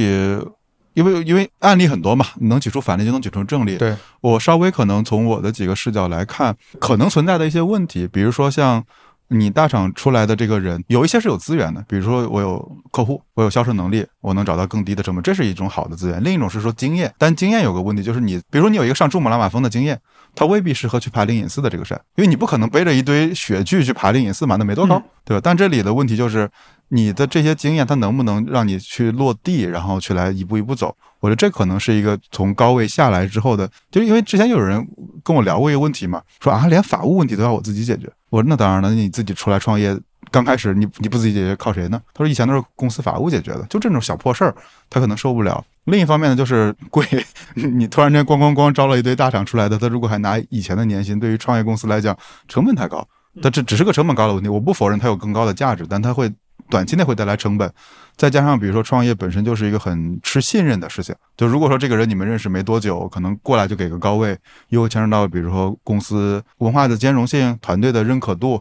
因为因为案例很多嘛，你能举出反例就能举出正例。对我稍微可能从我的几个视角来看，可能存在的一些问题，比如说像你大厂出来的这个人，有一些是有资源的，比如说我有客户，我有销售能力，我能找到更低的成本，这是一种好的资源。另一种是说经验，但经验有个问题，就是你，比如说你有一个上珠穆朗玛峰的经验，它未必适合去爬灵隐寺的这个山，因为你不可能背着一堆雪具去爬灵隐寺嘛，那没多高，嗯对吧？但这里的问题就是。你的这些经验，它能不能让你去落地，然后去来一步一步走？我觉得这可能是一个从高位下来之后的，就是因为之前有人跟我聊过一个问题嘛，说啊，连法务问题都要我自己解决。我说那当然了，你自己出来创业，刚开始你你不自己解决，靠谁呢？他说以前都是公司法务解决的，就这种小破事儿，他可能受不了。另一方面呢，就是贵，你突然间咣咣咣招了一堆大厂出来的，他如果还拿以前的年薪，对于创业公司来讲，成本太高。但这只是个成本高的问题，我不否认它有更高的价值，但它会短期内会带来成本。再加上，比如说创业本身就是一个很吃信任的事情。就如果说这个人你们认识没多久，可能过来就给个高位，又牵扯到比如说公司文化的兼容性、团队的认可度，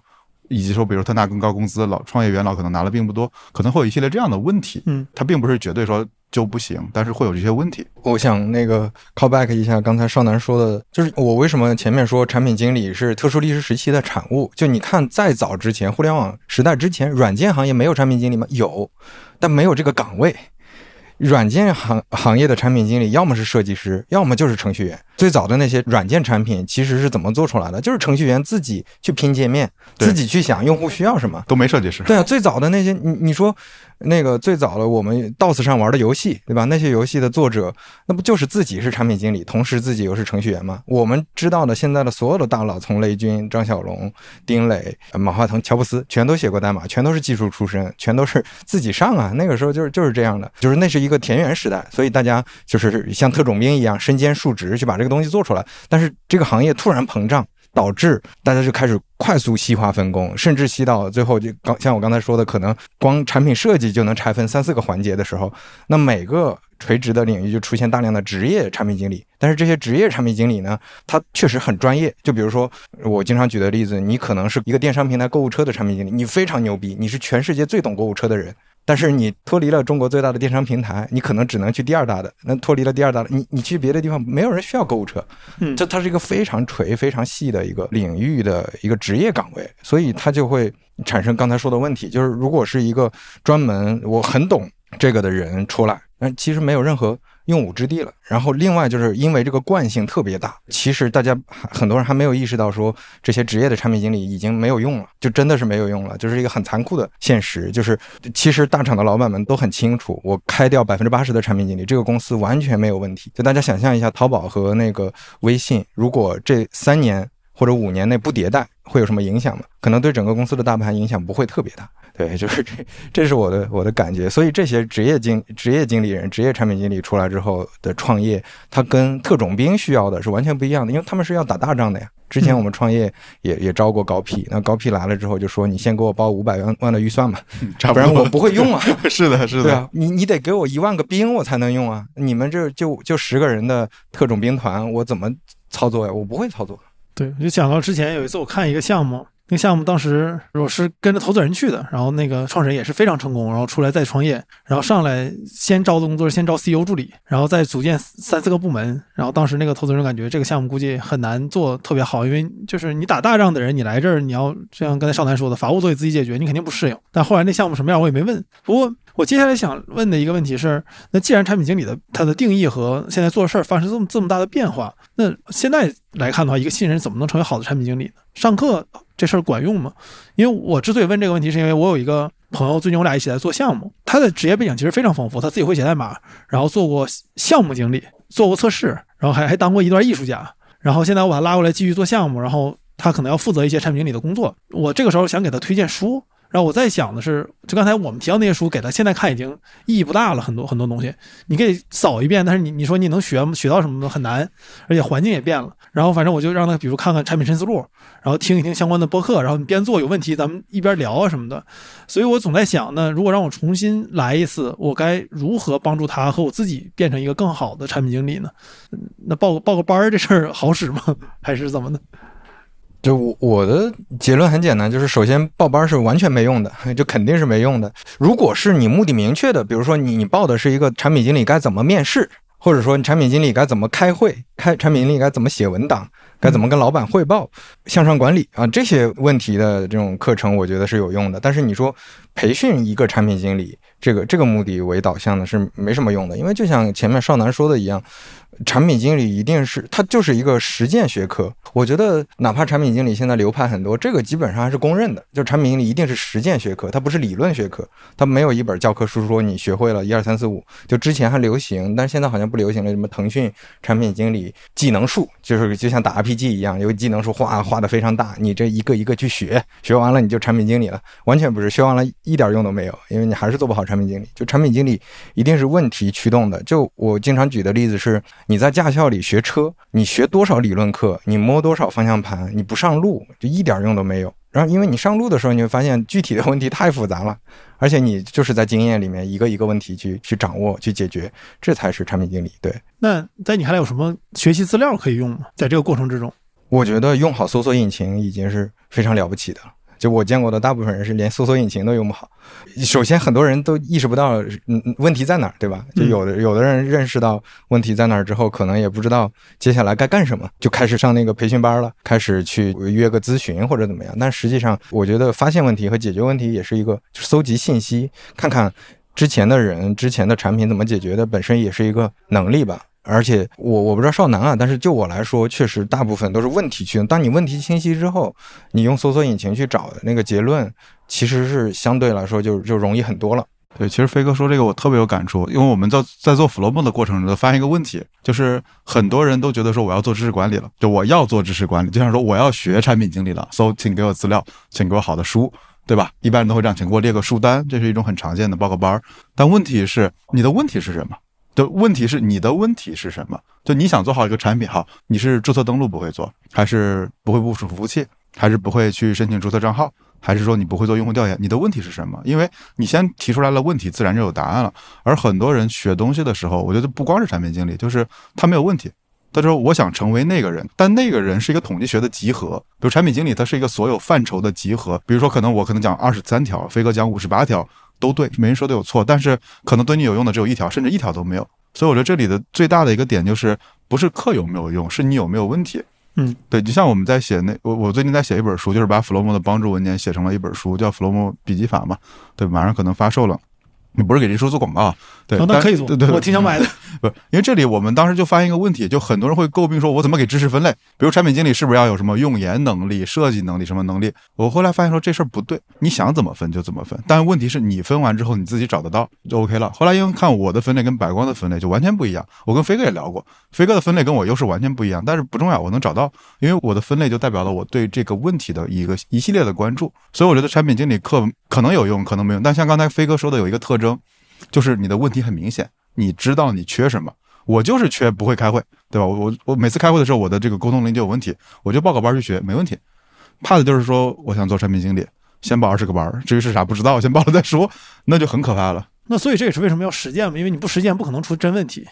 以及说，比如他拿更高工资，老创业元老可能拿的并不多，可能会有一系列这样的问题。嗯，他并不是绝对说就不行，但是会有这些问题。我想那个 call back 一下刚才少南说的，就是我为什么前面说产品经理是特殊历史时期的产物？就你看，再早之前，互联网时代之前，软件行业没有产品经理吗？有，但没有这个岗位。软件行行业的产品经理，要么是设计师，要么就是程序员。最早的那些软件产品其实是怎么做出来的？就是程序员自己去拼界面，自己去想用户需要什么。都没设计师，对啊，最早的那些，你你说那个最早的我们 DOS 上玩的游戏，对吧？那些游戏的作者，那不就是自己是产品经理，同时自己又是程序员吗？我们知道的现在的所有的大佬，从雷军、张小龙、丁磊、呃马化腾、乔布斯，全都写过代码，全都是技术出身，全都是自己上啊。那个时候就是就是这样的，就是那是一个田园时代，所以大家就是像特种兵一样身兼数职去把这这个东西做出来。但是这个行业突然膨胀。导致大家就开始快速细化分工，甚至细到最后就刚像我刚才说的，可能光产品设计就能拆分三四个环节的时候，那每个垂直的领域就出现大量的职业产品经理。但是这些职业产品经理呢，他确实很专业。就比如说我经常举的例子，你可能是一个电商平台购物车的产品经理，你非常牛逼，你是全世界最懂购物车的人。但是你脱离了中国最大的电商平台，你可能只能去第二大的。那脱离了第二大的，你你去别的地方，没有人需要购物车。嗯这它是一个非常垂、非常细的一个领域的一个职业岗位，所以它就会产生刚才说的问题，就是如果是一个专门我很懂这个的人出来，那其实没有任何用武之地了。然后另外就是因为这个惯性特别大，其实大家还很多人还没有意识到说这些职业的产品经理已经没有用了，就真的是没有用了，就是一个很残酷的现实。就是其实大厂的老板们都很清楚，我开掉百分之八十的产品经理，这个公司完全没有问题。就大家想象一下，淘宝和那个微信，如果这三年或者五年内不迭代，会有什么影响吗？可能对整个公司的大盘影响不会特别大。对，就是这，这是我的我的感觉。所以这些职业经职业经理人、职业产品经理出来之后的创业，他跟特种兵需要的是完全不一样的，因为他们是要打大仗的呀。之前我们创业也也招过高 P，那高 P 来了之后就说：“你先给我包五百万万的预算吧，差不不然我不会用啊。”是的，是的，对啊，你你得给我一万个兵我才能用啊！你们这就就十个人的特种兵团，我怎么操作呀？我不会操作。对，我就想到之前有一次我看一个项目，那个项目当时我是跟着投资人去的，然后那个创始人也是非常成功，然后出来再创业，然后上来先招的工作是先招 CEO 助理，然后再组建三四个部门，然后当时那个投资人感觉这个项目估计很难做特别好，因为就是你打大仗的人，你来这儿你要就像刚才少南说的，法务都得自己解决，你肯定不适应。但后来那项目什么样我也没问，不过我接下来想问的一个问题是，那既然产品经理的他的定义和现在做事儿发生这么这么大的变化，那现在来看的话，一个新人怎么能成为好的产品经理呢？上课这事儿管用吗？因为我之所以问这个问题，是因为我有一个朋友，最近我俩一起在做项目，他的职业背景其实非常丰富，他自己会写代码，然后做过项目经理，做过测试，然后还还当过一段艺术家，然后现在我把他拉过来继续做项目，然后他可能要负责一些产品经理的工作。我这个时候想给他推荐书，然后我在想的是，就刚才我们提到那些书，给他现在看已经意义不大了，很多很多东西，你可以扫一遍，但是你你说你能学吗？学到什么的？很难，而且环境也变了。然后反正我就让他，比如看看产品深思路，然后听一听相关的播客，然后你边做有问题，咱们一边聊啊什么的。所以我总在想呢，如果让我重新来一次，我该如何帮助他和我自己变成一个更好的产品经理呢？那报个报个班儿这事儿好使吗？还是怎么的？就我我的结论很简单，就是首先报班是完全没用的，就肯定是没用的。如果是你目的明确的，比如说你你报的是一个产品经理该怎么面试，或者说你产品经理该怎么开会，开产品经理该怎么写文档，该怎么跟老板汇报，向上管理啊这些问题的这种课程，我觉得是有用的。但是你说培训一个产品经理，这个这个目的为导向的是没什么用的，因为就像前面少南说的一样，产品经理一定是它就是一个实践学科。我觉得哪怕产品经理现在流派很多，这个基本上还是公认的，就产品经理一定是实践学科，它不是理论学科，它没有一本教科书说你学会了一二三四五。就之前还流行，但是现在好像不流行了。什么腾讯产品经理技能树，就是就像打 RPG 一样，有技能树画画的非常大，你这一个一个去学，学完了你就产品经理了。完全不是，学完了一点用都没有，因为你还是做不好产品经理。就产品经理一定是问题驱动的。就我经常举的例子是，你在驾校里学车，你学多少理论课，你摸多少方向盘，你不上路就一点用都没有。然后因为你上路的时候，你会发现具体的问题太复杂了，而且你就是在经验里面一个一个问题去去掌握、去解决，这才是产品经理。对。那在你看来有什么学习资料可以用吗？在这个过程之中，我觉得用好搜索引擎已经是非常了不起的了。就我见过的大部分人是连搜索引擎都用不好。首先，很多人都意识不到嗯嗯问题在哪儿，对吧？就有的有的人认识到问题在哪儿之后，可能也不知道接下来该干什么，就开始上那个培训班了，开始去约个咨询或者怎么样。但实际上，我觉得发现问题和解决问题也是一个，就搜集信息，看看之前的人、之前的产品怎么解决的，本身也是一个能力吧。而且我我不知道少男啊，但是就我来说，确实大部分都是问题驱动。当你问题清晰之后，你用搜索引擎去找的那个结论，其实是相对来说就就容易很多了。对，其实飞哥说这个我特别有感触，因为我们在在做 Flow 的过程中发现一个问题，就是很多人都觉得说我要做知识管理了，就我要做知识管理，就像说我要学产品经理了，so 请给我资料，请给我好的书，对吧？一般人都会这样，请给我列个书单，这是一种很常见的报个班儿。但问题是，你的问题是什么？的问题是你的问题是什么？就你想做好一个产品，好，你是注册登录不会做，还是不会部署服务器，还是不会去申请注册账号，还是说你不会做用户调研？你的问题是什么？因为你先提出来了问题，自然就有答案了。而很多人学东西的时候，我觉得不光是产品经理，就是他没有问题，他说我想成为那个人，但那个人是一个统计学的集合，比如产品经理，他是一个所有范畴的集合。比如说，可能我可能讲二十三条，飞哥讲五十八条。都对，没人说都有错，但是可能对你有用的只有一条，甚至一条都没有。所以我觉得这里的最大的一个点就是，不是课有没有用，是你有没有问题。嗯，对，就像我们在写那我我最近在写一本书，就是把弗洛姆的帮助文件写成了一本书，叫弗洛姆笔记法嘛，对，马上可能发售了。你不是给这书做广告，对，那可以做，对对，我挺想买的。不，因为这里我们当时就发现一个问题，就很多人会诟病说，我怎么给知识分类？比如产品经理是不是要有什么用研能力、设计能力、什么能力？我后来发现说这事儿不对，你想怎么分就怎么分。但问题是你分完之后你自己找得到就 OK 了。后来因为看我的分类跟白光的分类就完全不一样，我跟飞哥也聊过，飞哥的分类跟我又是完全不一样，但是不重要，我能找到，因为我的分类就代表了我对这个问题的一个一系列的关注。所以我觉得产品经理课可能有用，可能没用。但像刚才飞哥说的有一个特征。就是你的问题很明显，你知道你缺什么。我就是缺不会开会，对吧？我我我每次开会的时候，我的这个沟通能力就有问题，我就报个班去学，没问题。怕的就是说，我想做产品经理，先报二十个班，至于是啥不知道，先报了再说，那就很可怕了。那所以这也是为什么要实践嘛？因为你不实践，不可能出真问题。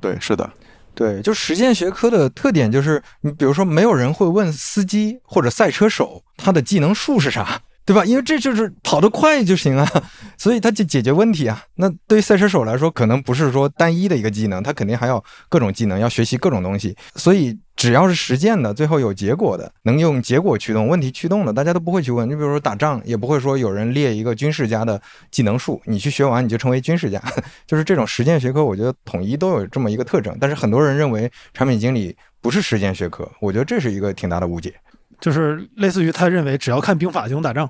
对，是的，对，就实践学科的特点就是，你比如说，没有人会问司机或者赛车手他的技能树是啥。对吧？因为这就是跑得快就行啊，所以它就解决问题啊。那对于赛车手来说，可能不是说单一的一个技能，他肯定还要各种技能，要学习各种东西。所以只要是实践的，最后有结果的，能用结果驱动问题驱动的，大家都不会去问。你比如说打仗，也不会说有人列一个军事家的技能树，你去学完你就成为军事家。就是这种实践学科，我觉得统一都有这么一个特征。但是很多人认为产品经理不是实践学科，我觉得这是一个挺大的误解。就是类似于他认为只要看兵法就能打仗，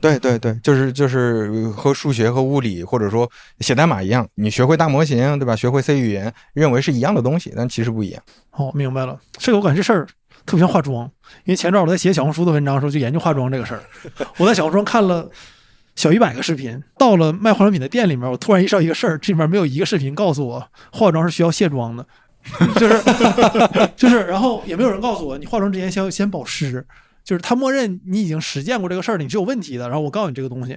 对对对，就是就是和数学和物理或者说写代码一样，你学会大模型对吧？学会 C 语言，认为是一样的东西，但其实不一样。哦，明白了。这个我感觉这事儿特别像化妆，因为前段我在写小红书的文章的时候就研究化妆这个事儿。我在小红书上看了小一百个视频，到了卖化妆品的店里面，我突然意识到一个事儿，这里面没有一个视频告诉我化妆是需要卸妆的，就是就是，然后也没有人告诉我你化妆之前先先保湿。就是他默认你已经实践过这个事儿，你是有问题的。然后我告诉你这个东西，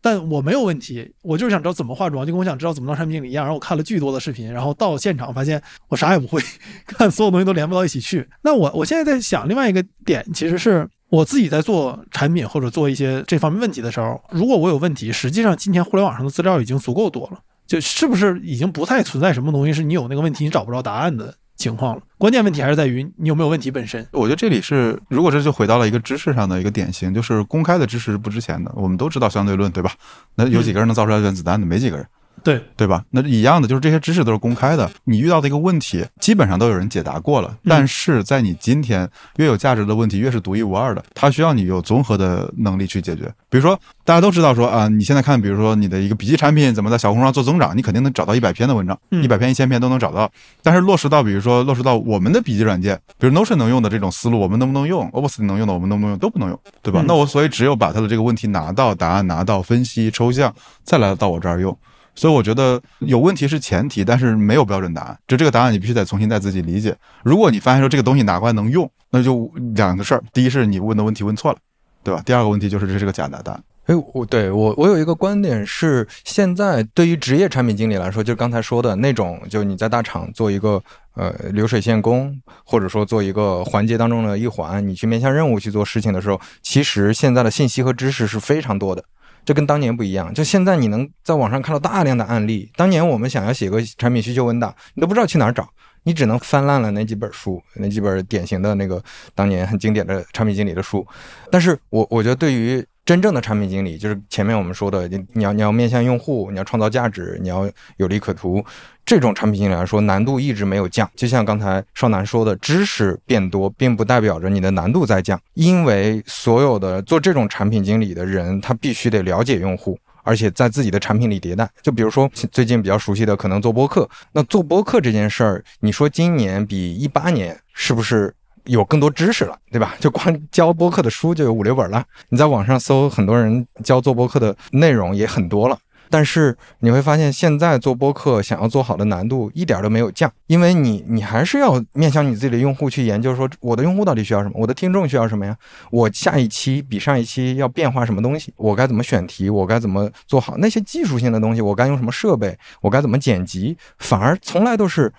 但我没有问题，我就是想知道怎么化妆，就跟我想知道怎么当产品经理一样。然后我看了巨多的视频，然后到现场发现我啥也不会，看所有东西都连不到一起去。那我我现在在想另外一个点，其实是我自己在做产品或者做一些这方面问题的时候，如果我有问题，实际上今天互联网上的资料已经足够多了，就是不是已经不太存在什么东西是你有那个问题你找不着答案的。情况了，关键问题还是在于你有没有问题本身。我觉得这里是，如果这就回到了一个知识上的一个典型，就是公开的知识是不值钱的。我们都知道相对论，对吧？那有几个人能造出来原子弹的？没几个人。对对吧？那一样的，就是这些知识都是公开的。你遇到的一个问题，基本上都有人解答过了。但是在你今天，越有价值的问题越是独一无二的，它需要你有综合的能力去解决。比如说，大家都知道说啊，你现在看，比如说你的一个笔记产品怎么在小红书上做增长，你肯定能找到一百篇的文章，一百篇、一千篇都能找到。但是落实到，比如说落实到我们的笔记软件，比如 Notion 能用的这种思路，我们能不能用？Office 能用的，我们能不能用？都不能用，对吧？那我所以只有把它的这个问题拿到，答案拿到，分析抽象，再来到我这儿用。所以我觉得有问题是前提，但是没有标准答案。就这个答案，你必须得重新再自己理解。如果你发现说这个东西拿过来能用，那就两个事儿：第一是你问的问题问错了，对吧？第二个问题就是这是个假答案。哎，我对我我有一个观点是，现在对于职业产品经理来说，就是刚才说的那种，就你在大厂做一个呃流水线工，或者说做一个环节当中的一环，你去面向任务去做事情的时候，其实现在的信息和知识是非常多的，这跟当年不一样。就现在你能在网上看到大量的案例，当年我们想要写个产品需求文档，你都不知道去哪儿找，你只能翻烂了那几本书，那几本典型的那个当年很经典的产品经理的书。但是我我觉得对于真正的产品经理就是前面我们说的，你你要你要面向用户，你要创造价值，你要有利可图。这种产品经理来说，难度一直没有降。就像刚才少南说的，知识变多，并不代表着你的难度在降，因为所有的做这种产品经理的人，他必须得了解用户，而且在自己的产品里迭代。就比如说最近比较熟悉的，可能做播客。那做播客这件事儿，你说今年比一八年是不是？有更多知识了，对吧？就光教播客的书就有五六本了。你在网上搜，很多人教做播客的内容也很多了。但是你会发现，现在做播客想要做好的难度一点都没有降，因为你你还是要面向你自己的用户去研究，说我的用户到底需要什么，我的听众需要什么呀？我下一期比上一期要变化什么东西？我该怎么选题？我该怎么做好那些技术性的东西？我该用什么设备？我该怎么剪辑？反而从来都是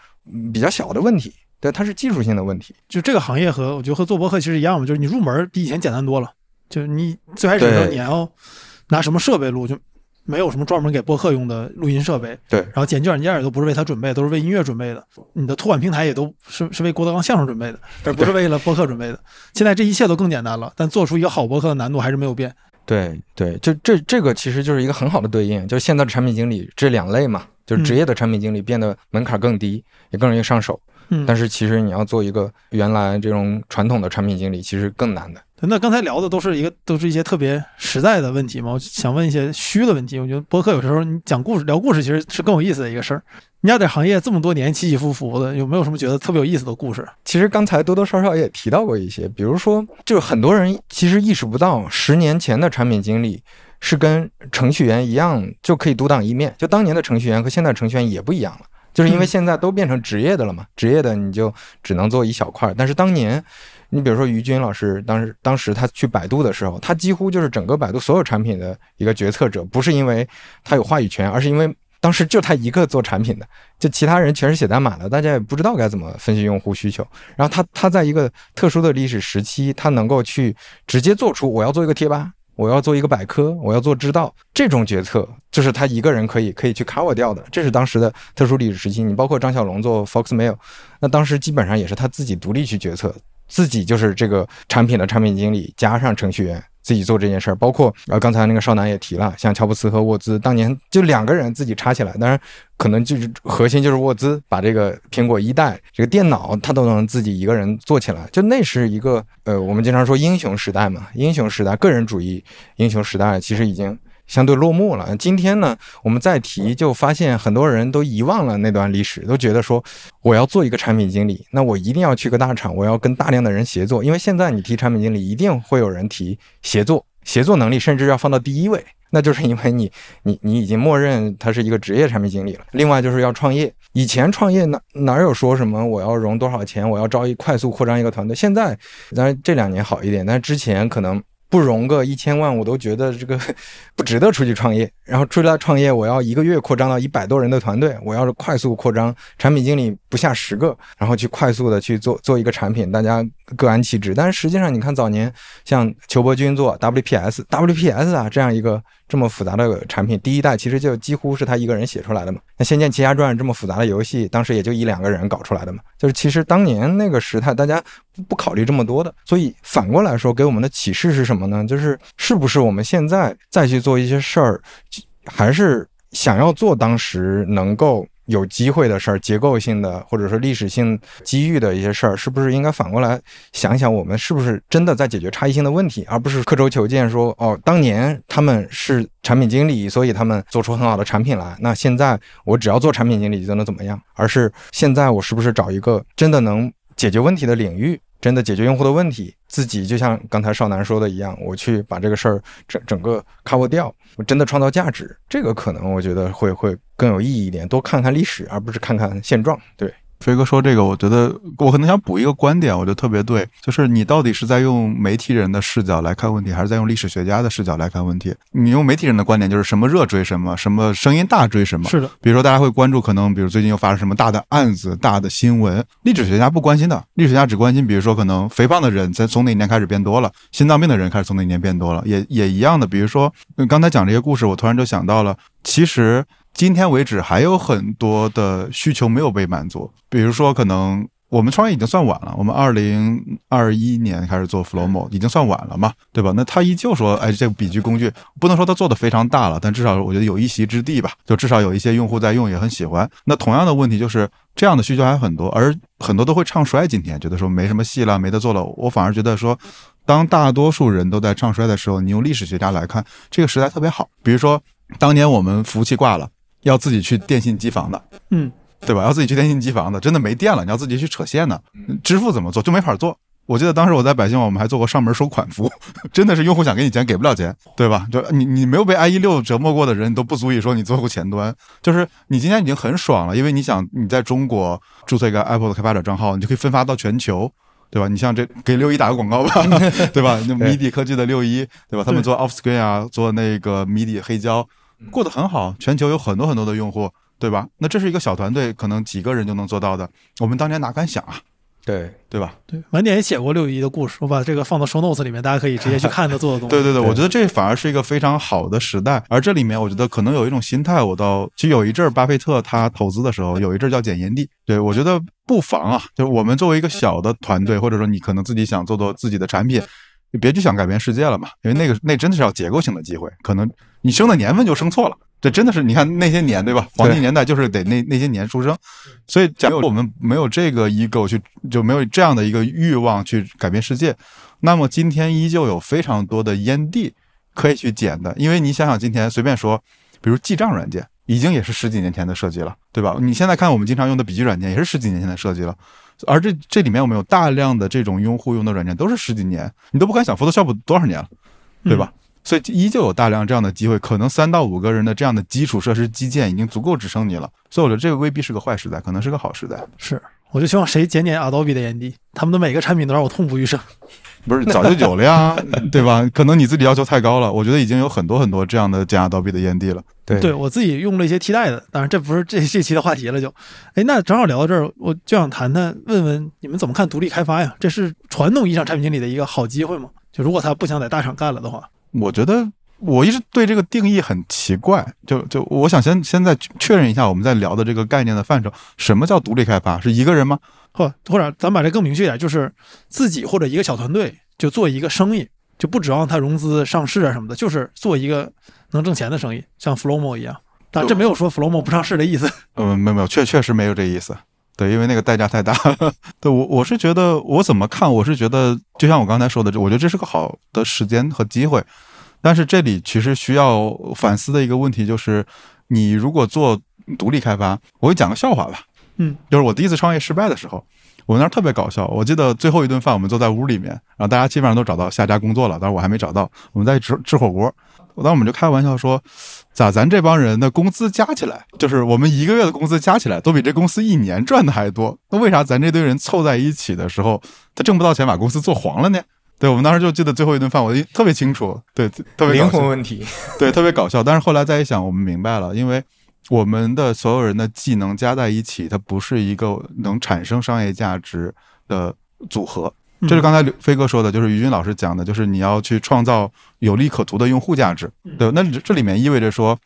比较小的问题。对，它是技术性的问题。就这个行业和我觉得和做博客其实一样嘛，就是你入门比以前简单多了。就是你最开始的时候你要拿什么设备录，就没有什么专门给播客用的录音设备。对，然后剪辑软件也都不是为它准备，都是为音乐准备的。你的托管平台也都是是为郭德纲相声准备的，而不是为了播客准备的。现在这一切都更简单了，但做出一个好播客的难度还是没有变。对对，就这这个其实就是一个很好的对应，就是现在的产品经理这两类嘛，就是职业的产品经理变得门槛更低，也更容易上手。嗯，但是其实你要做一个原来这种传统的产品经理，其实更难的。那刚才聊的都是一个，都是一些特别实在的问题嘛。我想问一些虚的问题。我觉得播客有时候你讲故事、聊故事，其实是更有意思的一个事儿。你要在行业这么多年起起伏伏的，有没有什么觉得特别有意思的故事？其实刚才多多少少也提到过一些，比如说，就是很多人其实意识不到，十年前的产品经理是跟程序员一样，就可以独当一面。就当年的程序员和现在程序员也不一样了。就是因为现在都变成职业的了嘛，职业的你就只能做一小块。但是当年，你比如说于军老师，当时当时他去百度的时候，他几乎就是整个百度所有产品的一个决策者，不是因为他有话语权，而是因为当时就他一个做产品的，就其他人全是写代码的，大家也不知道该怎么分析用户需求。然后他他在一个特殊的历史时期，他能够去直接做出我要做一个贴吧。我要做一个百科，我要做知道，这种决策就是他一个人可以可以去砍我掉的。这是当时的特殊历史时期。你包括张小龙做 Foxmail，那当时基本上也是他自己独立去决策，自己就是这个产品的产品经理加上程序员。自己做这件事儿，包括呃刚才那个少南也提了，像乔布斯和沃兹当年就两个人自己插起来，当然可能就是核心就是沃兹把这个苹果一代这个电脑他都能自己一个人做起来，就那是一个呃我们经常说英雄时代嘛，英雄时代个人主义英雄时代其实已经。相对落幕了。今天呢，我们再提，就发现很多人都遗忘了那段历史，都觉得说我要做一个产品经理，那我一定要去个大厂，我要跟大量的人协作。因为现在你提产品经理，一定会有人提协作，协作能力甚至要放到第一位，那就是因为你你你已经默认他是一个职业产品经理了。另外就是要创业，以前创业哪哪有说什么我要融多少钱，我要招一快速扩张一个团队。现在当然这两年好一点，但是之前可能。不融个一千万，我都觉得这个 不值得出去创业。然后出来创业，我要一个月扩张到一百多人的团队，我要是快速扩张，产品经理不下十个，然后去快速的去做做一个产品，大家各安其职。但是实际上，你看早年像裘伯君做 WPS，WPS 啊这样一个。这么复杂的产品，第一代其实就几乎是他一个人写出来的嘛。那《仙剑奇侠传》这么复杂的游戏，当时也就一两个人搞出来的嘛。就是其实当年那个时代，大家不考虑这么多的。所以反过来说，给我们的启示是什么呢？就是是不是我们现在再去做一些事儿，还是想要做当时能够。有机会的事儿，结构性的或者说历史性机遇的一些事儿，是不是应该反过来想想，我们是不是真的在解决差异性的问题，而不是刻舟求剑说哦，当年他们是产品经理，所以他们做出很好的产品来，那现在我只要做产品经理就能怎么样？而是现在我是不是找一个真的能解决问题的领域？真的解决用户的问题，自己就像刚才少南说的一样，我去把这个事儿整整个 cover 掉，我真的创造价值，这个可能我觉得会会更有意义一点。多看看历史，而不是看看现状。对，飞哥说这个，我觉得我可能想补一个观点，我觉得特别对，就是你到底是在用媒体人的视角来看问题，还是在用历史学家的视角来看问题？你用媒体人的观点，就是什么热追什么，什么声音大追什么。是的，比如说大家会关注，可能比如最近又发生什么大的案子、大的新闻，历史学家不关心的，历史学家只关心，比如说可能肥胖的人在从哪年开始变多了，心脏病的人开始从哪年变多了，也也一样的。比如说刚才讲这些故事，我突然就想到了，其实。今天为止还有很多的需求没有被满足，比如说可能我们创业已经算晚了，我们二零二一年开始做 Flowmo 已经算晚了嘛，对吧？那他依旧说，哎，这个笔记工具不能说他做的非常大了，但至少我觉得有一席之地吧，就至少有一些用户在用，也很喜欢。那同样的问题就是这样的需求还很多，而很多都会唱衰今天，觉得说没什么戏了，没得做了。我反而觉得说，当大多数人都在唱衰的时候，你用历史学家来看，这个时代特别好。比如说当年我们服务器挂了。要自己去电信机房的，嗯，对吧？要自己去电信机房的，真的没电了，你要自己去扯线呢。支付怎么做就没法做。我记得当时我在百姓网，我们还做过上门收款服务，真的是用户想给你钱给不了钱，对吧？就你你没有被 IE 六折磨过的人，你都不足以说你做过前端。就是你今天已经很爽了，因为你想你在中国注册一个 Apple 的开发者账号，你就可以分发到全球，对吧？你像这给六一打个广告吧，对吧？那 MIDI 科技的六一，对吧？他们做 Offscreen 啊，做那个 MIDI 黑胶。过得很好，全球有很多很多的用户，对吧？那这是一个小团队，可能几个人就能做到的。我们当年哪敢想啊？对对吧？对，晚点也写过六一的故事，我把这个放到 show notes 里面，大家可以直接去看他做的东西。对 对对，我觉得这反而是一个非常好的时代。而这里面，我觉得可能有一种心态，我到其实有一阵儿，巴菲特他投资的时候，有一阵儿叫捡烟蒂。对我觉得不妨啊，就是我们作为一个小的团队，或者说你可能自己想做做自己的产品。你别去想改变世界了嘛，因为那个那真的是要结构性的机会，可能你生的年份就生错了，这真的是你看那些年对吧？黄金年代就是得那那些年出生，所以假如我们没有这个 ego 去，就没有这样的一个欲望去改变世界，那么今天依旧有非常多的烟蒂可以去捡的，因为你想想今天随便说，比如记账软件，已经也是十几年前的设计了，对吧？你现在看我们经常用的笔记软件，也是十几年前的设计了。而这这里面我们有大量的这种用户用的软件，都是十几年，你都不敢想 Photoshop 多少年了，对吧？所以依旧有大量这样的机会，可能三到五个人的这样的基础设施基建已经足够支撑你了。所以我觉得这个未必是个坏时代，可能是个好时代。是，我就希望谁捡捡 Adobe 的眼蒂，他们的每个产品都让我痛不欲生。不是早就有了呀，对吧？可能你自己要求太高了。我觉得已经有很多很多这样的加 Adobe 的烟蒂了。对，对我自己用了一些替代的，当然这不是这这期的话题了。就，哎，那正好聊到这儿，我就想谈谈，问问你们怎么看独立开发呀？这是传统意义上产品经理的一个好机会吗？就如果他不想在大厂干了的话，我觉得我一直对这个定义很奇怪。就就我想先先在确认一下，我们在聊的这个概念的范畴，什么叫独立开发？是一个人吗？或或者咱把这更明确一点，就是自己或者一个小团队就做一个生意，就不指望他融资上市啊什么的，就是做一个能挣钱的生意，像 Flowmo 一样。但这没有说 Flowmo 不上市的意思。嗯，没有没有，确确实没有这意思。对，因为那个代价太大。对我我是觉得，我怎么看？我是觉得，就像我刚才说的，我觉得这是个好的时间和机会。但是这里其实需要反思的一个问题就是，你如果做独立开发，我会讲个笑话吧。嗯，就是我第一次创业失败的时候，我那儿特别搞笑。我记得最后一顿饭，我们坐在屋里面，然后大家基本上都找到下家工作了，但是我还没找到。我们在吃吃火锅，当时我们就开玩笑说，咋咱这帮人的工资加起来，就是我们一个月的工资加起来，都比这公司一年赚的还多。那为啥咱这堆人凑在一起的时候，他挣不到钱，把公司做黄了呢？对，我们当时就记得最后一顿饭，我特别清楚，对，特别灵魂问题，对，特别搞笑。但是后来再一想，我们明白了，因为。我们的所有人的技能加在一起，它不是一个能产生商业价值的组合。这是刚才飞哥说的，就是于军老师讲的，就是你要去创造有利可图的用户价值。对，那这里面意味着说，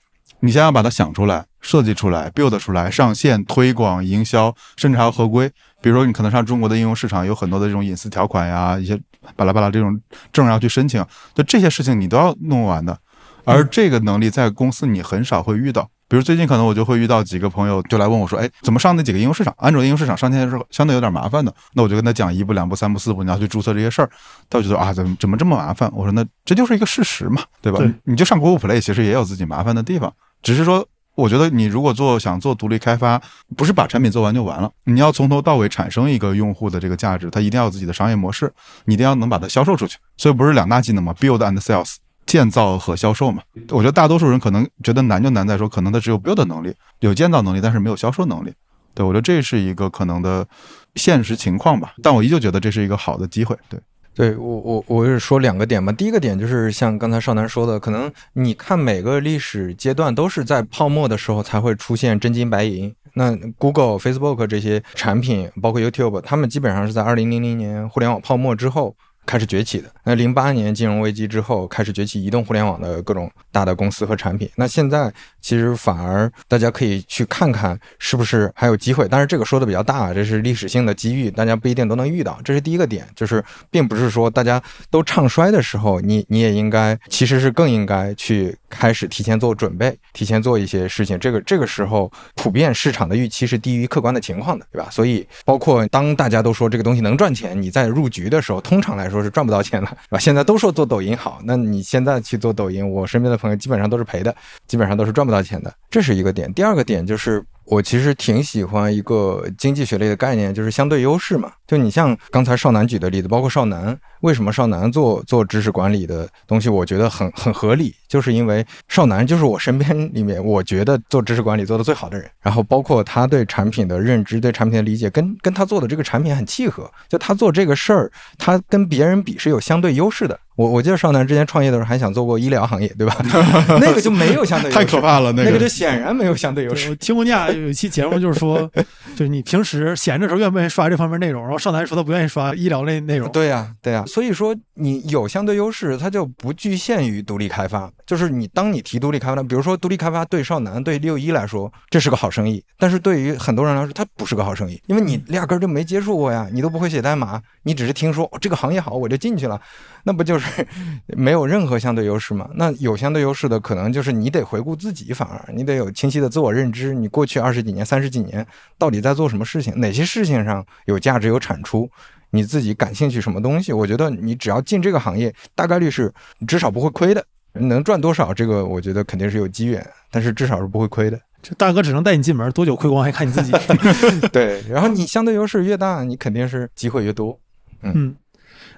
你先要把它想出来、设计出来、build 出来、上线、推广、营销，甚至还要合规。比如说，你可能上中国的应用市场有很多的这种隐私条款呀，一些巴拉巴拉这种证要去申请，就这些事情你都要弄完的。而这个能力在公司你很少会遇到。比如最近可能我就会遇到几个朋友就来问我说，哎，怎么上那几个应用市场？安卓应用市场上线的时候相对有点麻烦的。那我就跟他讲一步两步三步四步，你要去注册这些事儿。他就说啊，怎么怎么这么麻烦？我说那这就是一个事实嘛，对吧？你就上 Google Play，其实也有自己麻烦的地方。只是说，我觉得你如果做想做独立开发，不是把产品做完就完了，你要从头到尾产生一个用户的这个价值，它一定要有自己的商业模式，你一定要能把它销售出去。所以不是两大技能嘛，build and sales。建造和销售嘛，我觉得大多数人可能觉得难就难在说，可能他只有 build 能力，有建造能力，但是没有销售能力。对我觉得这是一个可能的现实情况吧，但我依旧觉得这是一个好的机会。对，对我我我是说两个点嘛，第一个点就是像刚才少南说的，可能你看每个历史阶段都是在泡沫的时候才会出现真金白银。那 Google、Facebook 这些产品，包括 YouTube，他们基本上是在二零零零年互联网泡沫之后。开始崛起的。那零八年金融危机之后，开始崛起移动互联网的各种大的公司和产品。那现在其实反而大家可以去看看是不是还有机会。但是这个说的比较大，这是历史性的机遇，大家不一定都能遇到。这是第一个点，就是并不是说大家都唱衰的时候，你你也应该其实是更应该去开始提前做准备，提前做一些事情。这个这个时候普遍市场的预期是低于客观的情况的，对吧？所以包括当大家都说这个东西能赚钱，你在入局的时候，通常来说。说是赚不到钱了，是吧？现在都说做抖音好，那你现在去做抖音，我身边的朋友基本上都是赔的，基本上都是赚不到钱的，这是一个点。第二个点就是。我其实挺喜欢一个经济学类的概念，就是相对优势嘛。就你像刚才少南举的例子，包括少南，为什么少南做做知识管理的东西，我觉得很很合理，就是因为少南就是我身边里面我觉得做知识管理做的最好的人。然后包括他对产品的认知、对产品的理解，跟跟他做的这个产品很契合。就他做这个事儿，他跟别人比是有相对优势的。我我记得少南之前创业的时候还想做过医疗行业，对吧？那个就没有相对优势，太可怕了，那个就显然没有相对优势。我听过你俩有一期节目，就是说，就是你平时闲着时候愿不愿意刷这方面内容？然后少南说他不愿意刷医疗类内容。对呀，对呀。所以说你有相对优势，它就不局限于独立开发。就是你当你提独立开发，比如说独立开发对少男对六一来说这是个好生意，但是对于很多人来说它不是个好生意，因为你压根儿就没接触过呀，你都不会写代码，你只是听说这个行业好我就进去了，那不就是没有任何相对优势吗？那有相对优势的可能就是你得回顾自己，反而你得有清晰的自我认知，你过去二十几年、三十几年到底在做什么事情，哪些事情上有价值、有产出，你自己感兴趣什么东西？我觉得你只要进这个行业，大概率是至少不会亏的。能赚多少？这个我觉得肯定是有机缘，但是至少是不会亏的。这大哥只能带你进门，多久亏光还看你自己。对，然后你相对优势越大，你肯定是机会越多。嗯，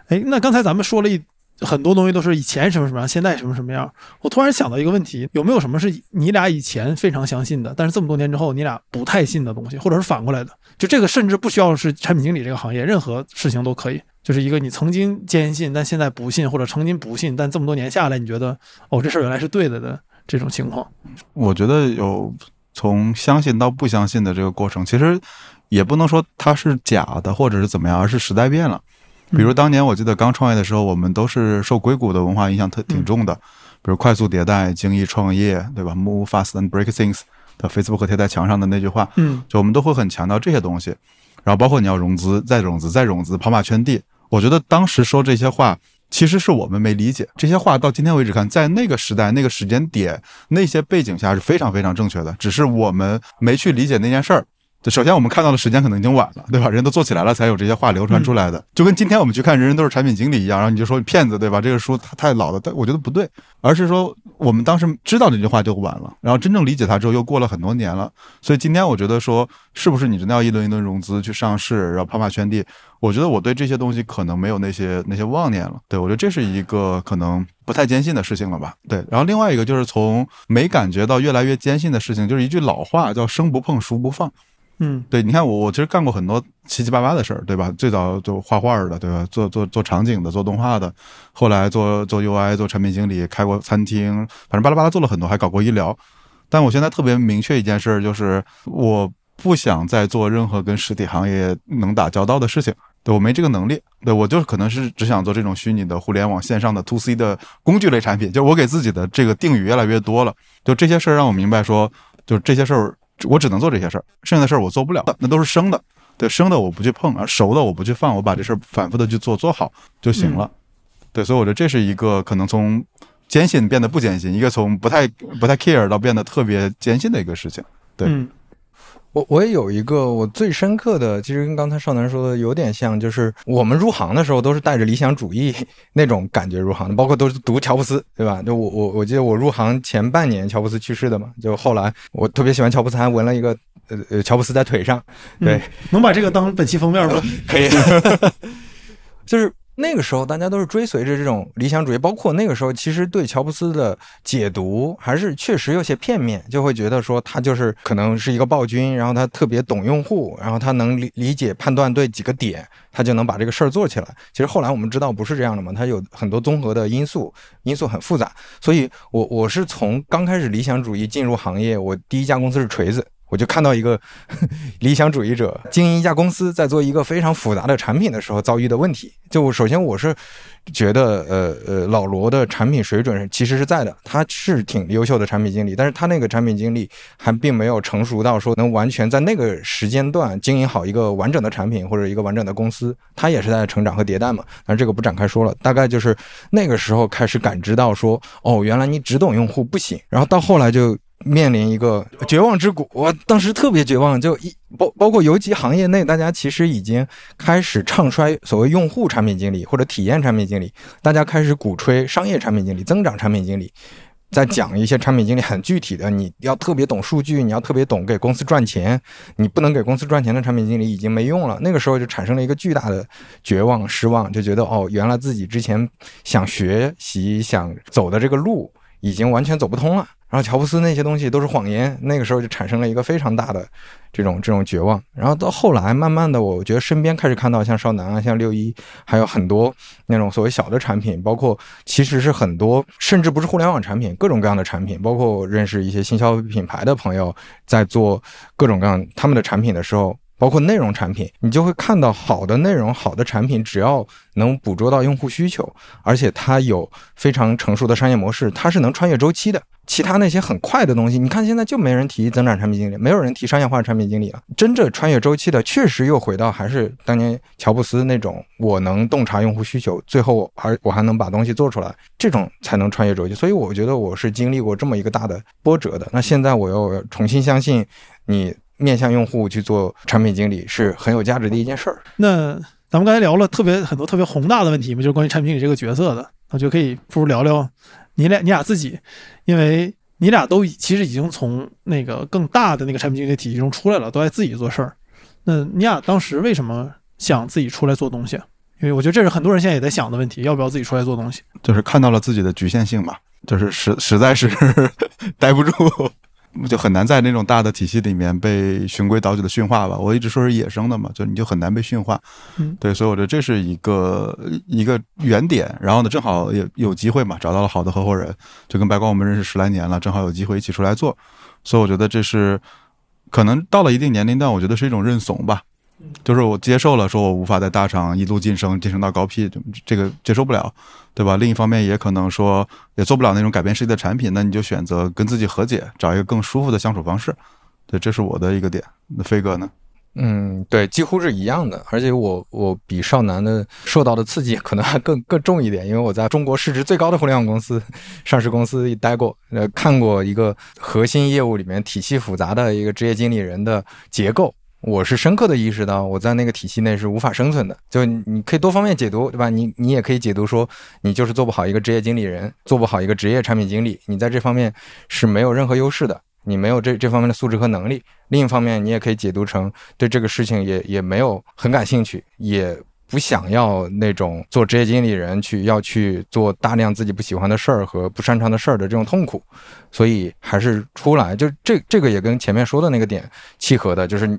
哎，那刚才咱们说了一很多东西，都是以前什么什么样，现在什么什么样。我突然想到一个问题，有没有什么是你俩以前非常相信的，但是这么多年之后你俩不太信的东西，或者是反过来的？就这个甚至不需要是产品经理这个行业，任何事情都可以。就是一个你曾经坚信，但现在不信，或者曾经不信，但这么多年下来，你觉得哦，这事儿原来是对的的这种情况。我觉得有从相信到不相信的这个过程，其实也不能说它是假的或者是怎么样，而是时代变了。比如当年我记得刚创业的时候，我们都是受硅谷的文化影响特挺重的，比如快速迭代、精益创业，对吧？Move fast and break things 的 Facebook 贴在墙上的那句话，嗯，就我们都会很强调这些东西。然后包括你要融资，再融资，再融资，跑马圈地。我觉得当时说这些话，其实是我们没理解这些话。到今天为止看，在那个时代、那个时间点、那些背景下是非常非常正确的，只是我们没去理解那件事儿。首先，我们看到的时间可能已经晚了，对吧？人都做起来了，才有这些话流传出来的。就跟今天我们去看《人人都是产品经理》一样，然后你就说骗子，对吧？这个书它太老了，但我觉得不对，而是说我们当时知道这句话就晚了，然后真正理解它之后又过了很多年了。所以今天我觉得说，是不是你真的要一轮一轮融资去上市，然后跑马圈地？我觉得我对这些东西可能没有那些那些妄念了。对我觉得这是一个可能不太坚信的事情了吧？对。然后另外一个就是从没感觉到越来越坚信的事情，就是一句老话叫“生不碰，熟不放”。嗯，对，你看我我其实干过很多七七八八的事儿，对吧？最早做画画的，对吧？做做做场景的，做动画的，后来做做 UI，做产品经理，开过餐厅，反正巴拉巴拉做了很多，还搞过医疗。但我现在特别明确一件事，就是我不想再做任何跟实体行业能打交道的事情，对我没这个能力。对我就是可能是只想做这种虚拟的互联网线上的 to C 的工具类产品。就我给自己的这个定语越来越多了，就这些事儿让我明白说，就这些事儿。我只能做这些事儿，剩下的事儿我做不了，那都是生的。对，生的我不去碰，啊熟的我不去放，我把这事儿反复的去做，做好就行了。对，所以我觉得这是一个可能从坚信变得不坚信，一个从不太不太 care 到变得特别坚信的一个事情。对。我我也有一个我最深刻的，其实跟刚才少南说的有点像，就是我们入行的时候都是带着理想主义 那种感觉入行的，包括都是读乔布斯，对吧？就我我我记得我入行前半年乔布斯去世的嘛，就后来我特别喜欢乔布斯，还纹了一个呃呃乔布斯在腿上，对，能把这个当本期封面吗？可以，就是那个时候大家都是追随着这种理想主义，包括那个时候其实对乔布斯的解读还是确实有些片面，就会觉得说他就是可能是一个暴君，然后他特别懂用户，然后他能理理解判断对几个点，他就能把这个事儿做起来。其实后来我们知道不是这样的嘛，他有很多综合的因素，因素很复杂。所以我我是从刚开始理想主义进入行业，我第一家公司是锤子。我就看到一个 理想主义者经营一家公司，在做一个非常复杂的产品的时候遭遇的问题。就首先我是觉得，呃呃，老罗的产品水准其实是在的，他是挺优秀的产品经理，但是他那个产品经理还并没有成熟到说能完全在那个时间段经营好一个完整的产品或者一个完整的公司。他也是在成长和迭代嘛，但是这个不展开说了。大概就是那个时候开始感知到说，哦，原来你只懂用户不行。然后到后来就。面临一个绝望之谷，我当时特别绝望，就一包包括尤其行业内，大家其实已经开始唱衰所谓用户产品经理或者体验产品经理，大家开始鼓吹商业产品经理、增长产品经理，在讲一些产品经理很具体的，你要特别懂数据，你要特别懂给公司赚钱，你不能给公司赚钱的产品经理已经没用了。那个时候就产生了一个巨大的绝望、失望，就觉得哦，原来自己之前想学习、想走的这个路已经完全走不通了。然后乔布斯那些东西都是谎言，那个时候就产生了一个非常大的这种这种绝望。然后到后来，慢慢的，我觉得身边开始看到像少南啊，像六一，还有很多那种所谓小的产品，包括其实是很多甚至不是互联网产品，各种各样的产品，包括认识一些新消费品牌的朋友在做各种各样他们的产品的时候，包括内容产品，你就会看到好的内容、好的产品，只要能捕捉到用户需求，而且它有非常成熟的商业模式，它是能穿越周期的。其他那些很快的东西，你看现在就没人提增长产品经理，没有人提商业化产品经理了。真正穿越周期的，确实又回到还是当年乔布斯那种，我能洞察用户需求，最后而我还能把东西做出来，这种才能穿越周期。所以我觉得我是经历过这么一个大的波折的。那现在我又重新相信，你面向用户去做产品经理是很有价值的一件事儿。那咱们刚才聊了特别很多特别宏大的问题嘛，就是关于产品经理这个角色的，我觉得可以不如聊聊。你俩，你俩自己，因为你俩都其实已经从那个更大的那个产品经理体系中出来了，都在自己做事儿。那你俩当时为什么想自己出来做东西？因为我觉得这是很多人现在也在想的问题：要不要自己出来做东西？就是看到了自己的局限性吧，就是实实在是 待不住。就很难在那种大的体系里面被循规蹈矩的驯化吧。我一直说是野生的嘛，就你就很难被驯化。嗯，对，所以我觉得这是一个一个原点。然后呢，正好也有机会嘛，找到了好的合伙人，就跟白光我们认识十来年了，正好有机会一起出来做。所以我觉得这是可能到了一定年龄段，我觉得是一种认怂吧。就是我接受了，说我无法在大厂一路晋升，晋升到高 P，这个接受不了，对吧？另一方面，也可能说也做不了那种改变世界的产品，那你就选择跟自己和解，找一个更舒服的相处方式。对，这是我的一个点。那飞哥呢？嗯，对，几乎是一样的。而且我我比少南的受到的刺激可能还更更重一点，因为我在中国市值最高的互联网公司、上市公司待过，呃，看过一个核心业务里面体系复杂的一个职业经理人的结构。我是深刻的意识到，我在那个体系内是无法生存的。就你可以多方面解读，对吧？你你也可以解读说，你就是做不好一个职业经理人，做不好一个职业产品经理，你在这方面是没有任何优势的，你没有这这方面的素质和能力。另一方面，你也可以解读成对这个事情也也没有很感兴趣，也不想要那种做职业经理人去要去做大量自己不喜欢的事儿和不擅长的事儿的这种痛苦，所以还是出来。就这这个也跟前面说的那个点契合的，就是。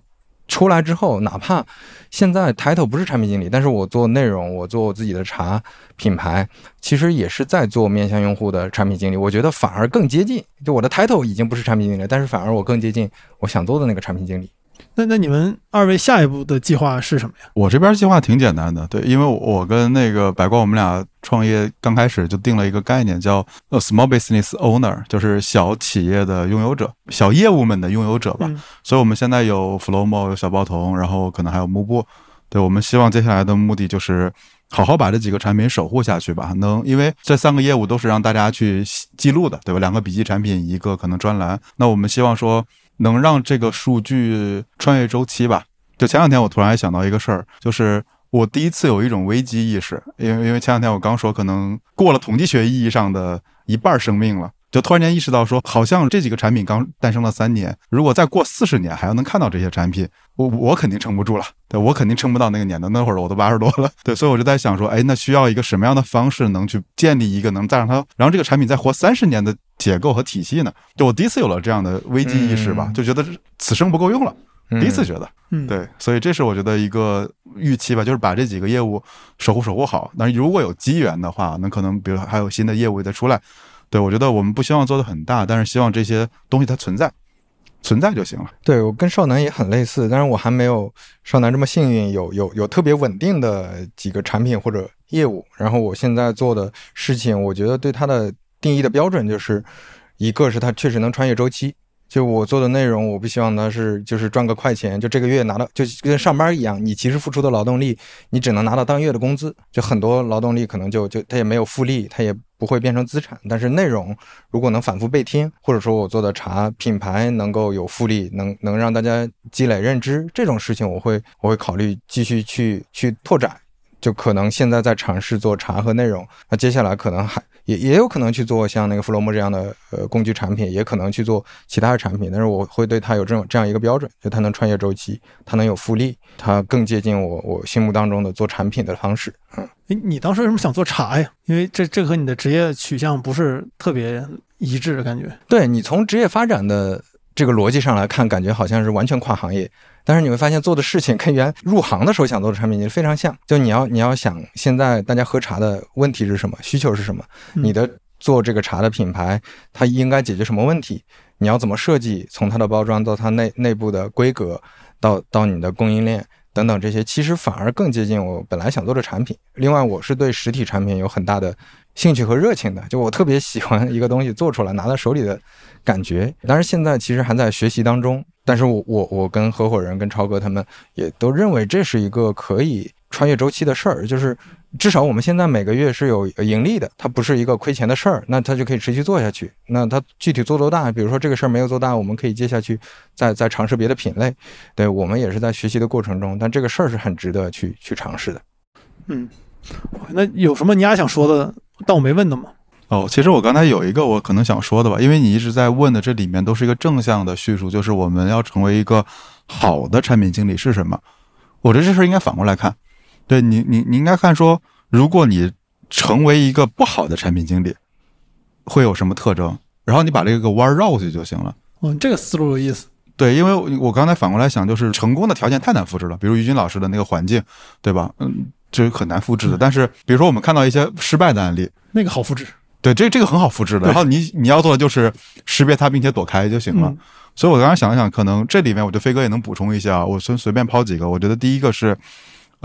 出来之后，哪怕现在 title 不是产品经理，但是我做内容，我做我自己的茶品牌，其实也是在做面向用户的产品经理。我觉得反而更接近，就我的 title 已经不是产品经理，但是反而我更接近我想做的那个产品经理。那那你们二位下一步的计划是什么呀？我这边计划挺简单的，对，因为我跟那个白光，我们俩创业刚开始就定了一个概念，叫 small business owner，就是小企业的拥有者，小业务们的拥有者吧。所以我们现在有 Flowmo，有小包童，然后可能还有幕布。对我们希望接下来的目的就是好好把这几个产品守护下去吧。能，因为这三个业务都是让大家去记录的，对吧？两个笔记产品，一个可能专栏。那我们希望说。能让这个数据穿越周期吧？就前两天我突然还想到一个事儿，就是我第一次有一种危机意识，因为因为前两天我刚说可能过了统计学意义上的一半生命了，就突然间意识到说，好像这几个产品刚诞生了三年，如果再过四十年还要能看到这些产品，我我肯定撑不住了，对我肯定撑不到那个年的，那会儿我都八十多了，对，所以我就在想说，哎，那需要一个什么样的方式能去建立一个能再让它，然后这个产品再活三十年的结构和体系呢？就我第一次有了这样的危机意识吧，嗯就觉得此生不够用了，第一次觉得。嗯，，对，所以这是我觉得一个预期吧，就是把这几个业务守护守护好。但是如果有机缘的话，那可能比如还有新的业务再出来，对我觉得我们不希望做的很大，但是希望这些东西它存在，存在就行了。对我跟少南也很类似，但是我还没有少南这么幸运，有有有特别稳定的几个产品或者业务。然后我现在做的事情，我觉得对它的定义的标准就是，一个是它确实能穿越周期。就我做的内容，我不希望它是就是赚个快钱，就这个月拿到就跟上班一样，你其实付出的劳动力，你只能拿到当月的工资。就很多劳动力可能就就它也没有复利，它也不会变成资产。但是内容如果能反复被听，或者说我做的茶品牌能够有复利，能能让大家积累认知，这种事情我会我会考虑继续去去拓展。就可能现在在尝试做茶和内容，那接下来可能还也也有可能去做像那个 Flomo 这样的呃工具产品，也可能去做其他的产品，但是我会对它有这种这样一个标准，就它能穿越周期，它能有复利，它更接近我我心目当中的做产品的方式。嗯，哎，你当时为什么想做茶呀？因为这这和你的职业取向不是特别一致的，感觉。对你从职业发展的这个逻辑上来看，感觉好像是完全跨行业，但是你会发现做的事情跟原入行的时候想做的产品经理非常像。就你要你要想现在大家喝茶的问题是什么，需求是什么，嗯你的做这个茶的品牌，它应该解决什么问题？你要怎么设计？从它的包装到它内内部的规格，到到你的供应链等等这些，其实反而更接近我本来想做的产品。另外，我是对实体产品有很大的兴趣和热情的，就我特别喜欢一个东西做出来拿在手里的感觉。当然，现在其实还在学习当中，但是我我我跟合伙人跟超哥他们也都认为这是一个可以穿越周期的事儿，就是至少我们现在每个月是有盈利的，它不是一个亏钱的事儿，那它就可以持续做下去。那它具体做多大，比如说这个事儿没有做大，我们可以接下去再再尝试别的品类。对我们也是在学习的过程中，但这个事儿是很值得去去尝试的。嗯，那有什么你俩想说的，但我没问的嘛？哦，其实我刚才有一个我可能想说的吧，因为你一直在问的这里面都是一个正向的叙述，就是我们要成为一个好的产品经理是什么？我觉得这事儿应该反过来看，对你，你你应该看说，如果你成为一个不好的产品经理，会有什么特征？然后你把这个弯儿绕过去就行了。嗯，这个思路有意思。对，因为我我刚才反过来想，就是成功的条件太难复制了，比如于军老师的那个环境，对吧？嗯，这是很难复制的。但是比如说我们看到一些失败的案例，那个好复制。对，这这个很好复制的。然后你你要做的就是识别它并且躲开就行了。嗯所以我刚刚想了想，可能这里面我觉得飞哥也能补充一下啊，我随随便抛几个。我觉得第一个是。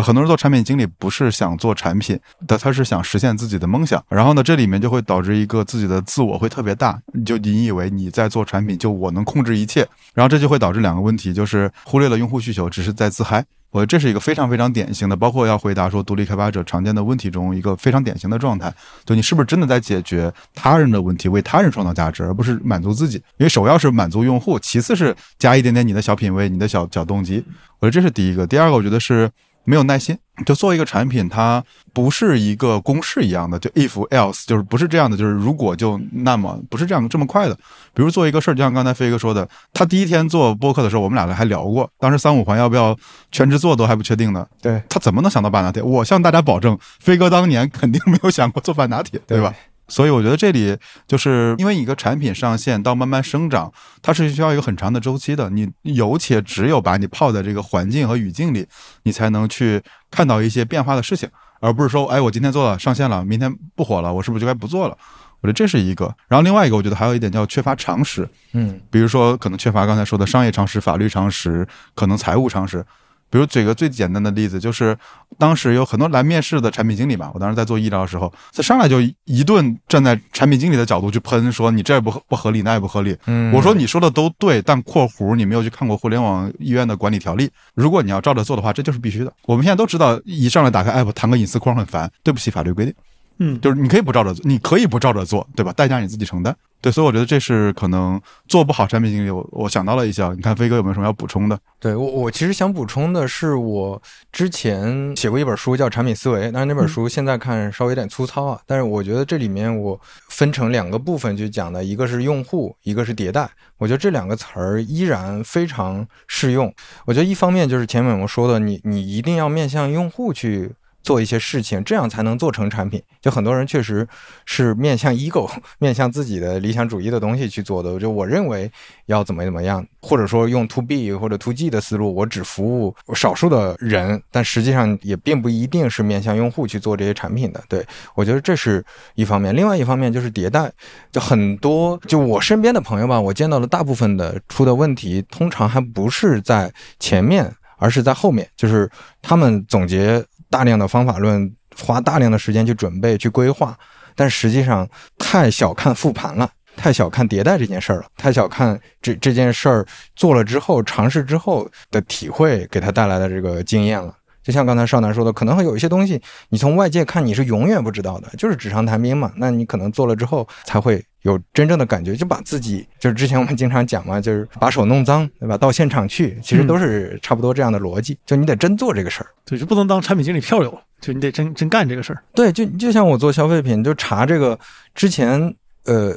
很多人做产品经理不是想做产品，但他是想实现自己的梦想。然后呢，这里面就会导致一个自己的自我会特别大，就你以为你在做产品，就我能控制一切，然后这就会导致两个问题，就是忽略了用户需求，只是在自嗨。我觉得这是一个非常非常典型的，包括要回答说独立开发者常见的问题中一个非常典型的状态。就你是不是真的在解决他人的问题，为他人创造价值，而不是满足自己？因为首要是满足用户，其次是加一点点你的小品味、你的小小动机。我觉得这是第一个。第二个，我觉得是没有耐心。就做一个产品，它不是一个公式一样的，就 if else，就是不是这样的，就是如果就那么，不是这样这么快的。比如做一个事儿，就像刚才飞哥说的，他第一天做播客的时候，我们俩还聊过，当时三五环要不要全职做都还不确定呢。对，他怎么能想到半拿铁？我向大家保证，飞哥当年肯定没有想过做半拿铁，对吧？所以我觉得这里就是因为一个产品上线到慢慢生长，它是需要一个很长的周期的。你有且只有把你泡在这个环境和语境里，你才能去看到一些变化的事情，而不是说，哎，我今天做了上线了，明天不火了，我是不是就该不做了？我觉得这是一个。然后另外一个，我觉得还有一点叫缺乏常识，嗯比如说可能缺乏刚才说的商业常识、法律常识，可能财务常识。比如举个最简单的例子，就是当时有很多来面试的产品经理吧，我当时在做医疗的时候，他上来就一顿站在产品经理的角度去喷，说你这也不合不合理，那也不合理。嗯，我说你说的都对，但（括弧）你没有去看过互联网医院的管理条例。如果你要照着做的话，这就是必须的。我们现在都知道，一上来打开 app 弹个隐私框很烦，对不起法律规定。嗯，就是你可以不照着做，你可以不照着做，对吧？代价你自己承担。对，所以我觉得这是可能做不好产品经理，我我想到了一下，你看飞哥有没有什么要补充的？对我，我其实想补充的是，我之前写过一本书叫《产品思维》，但是那本书现在看稍微有点粗糙啊。但是我觉得这里面我分成两个部分去讲的，一个是用户，一个是迭代。我觉得这两个词儿依然非常适用。我觉得一方面就是前面我们说的，你你一定要面向用户去。做一些事情，这样才能做成产品。就很多人确实是面向 ego、面向自己的理想主义的东西去做的。就我认为要怎么怎么样，或者说用 to B 或者 to G 的思路，我只服务少数的人，但实际上也并不一定是面向用户去做这些产品的。对我觉得这是一方面，另外一方面就是迭代。就很多就我身边的朋友吧，我见到的大部分的出的问题，通常还不是在前面，而是在后面，就是他们总结。大量的方法论，花大量的时间去准备、去规划，但实际上太小看复盘了，太小看迭代这件事儿了，太小看这这件事儿做了之后、尝试之后的体会给他带来的这个经验了。就像刚才少南说的，可能会有一些东西，你从外界看你是永远不知道的，就是纸上谈兵嘛。那你可能做了之后才会有真正的感觉，就把自己就是之前我们经常讲嘛，就是把手弄脏，对吧？到现场去，其实都是差不多这样的逻辑。就你得真做这个事儿，对，就不能当产品经理票友，就你得真真干这个事儿。对，就就像我做消费品，就查这个之前。呃，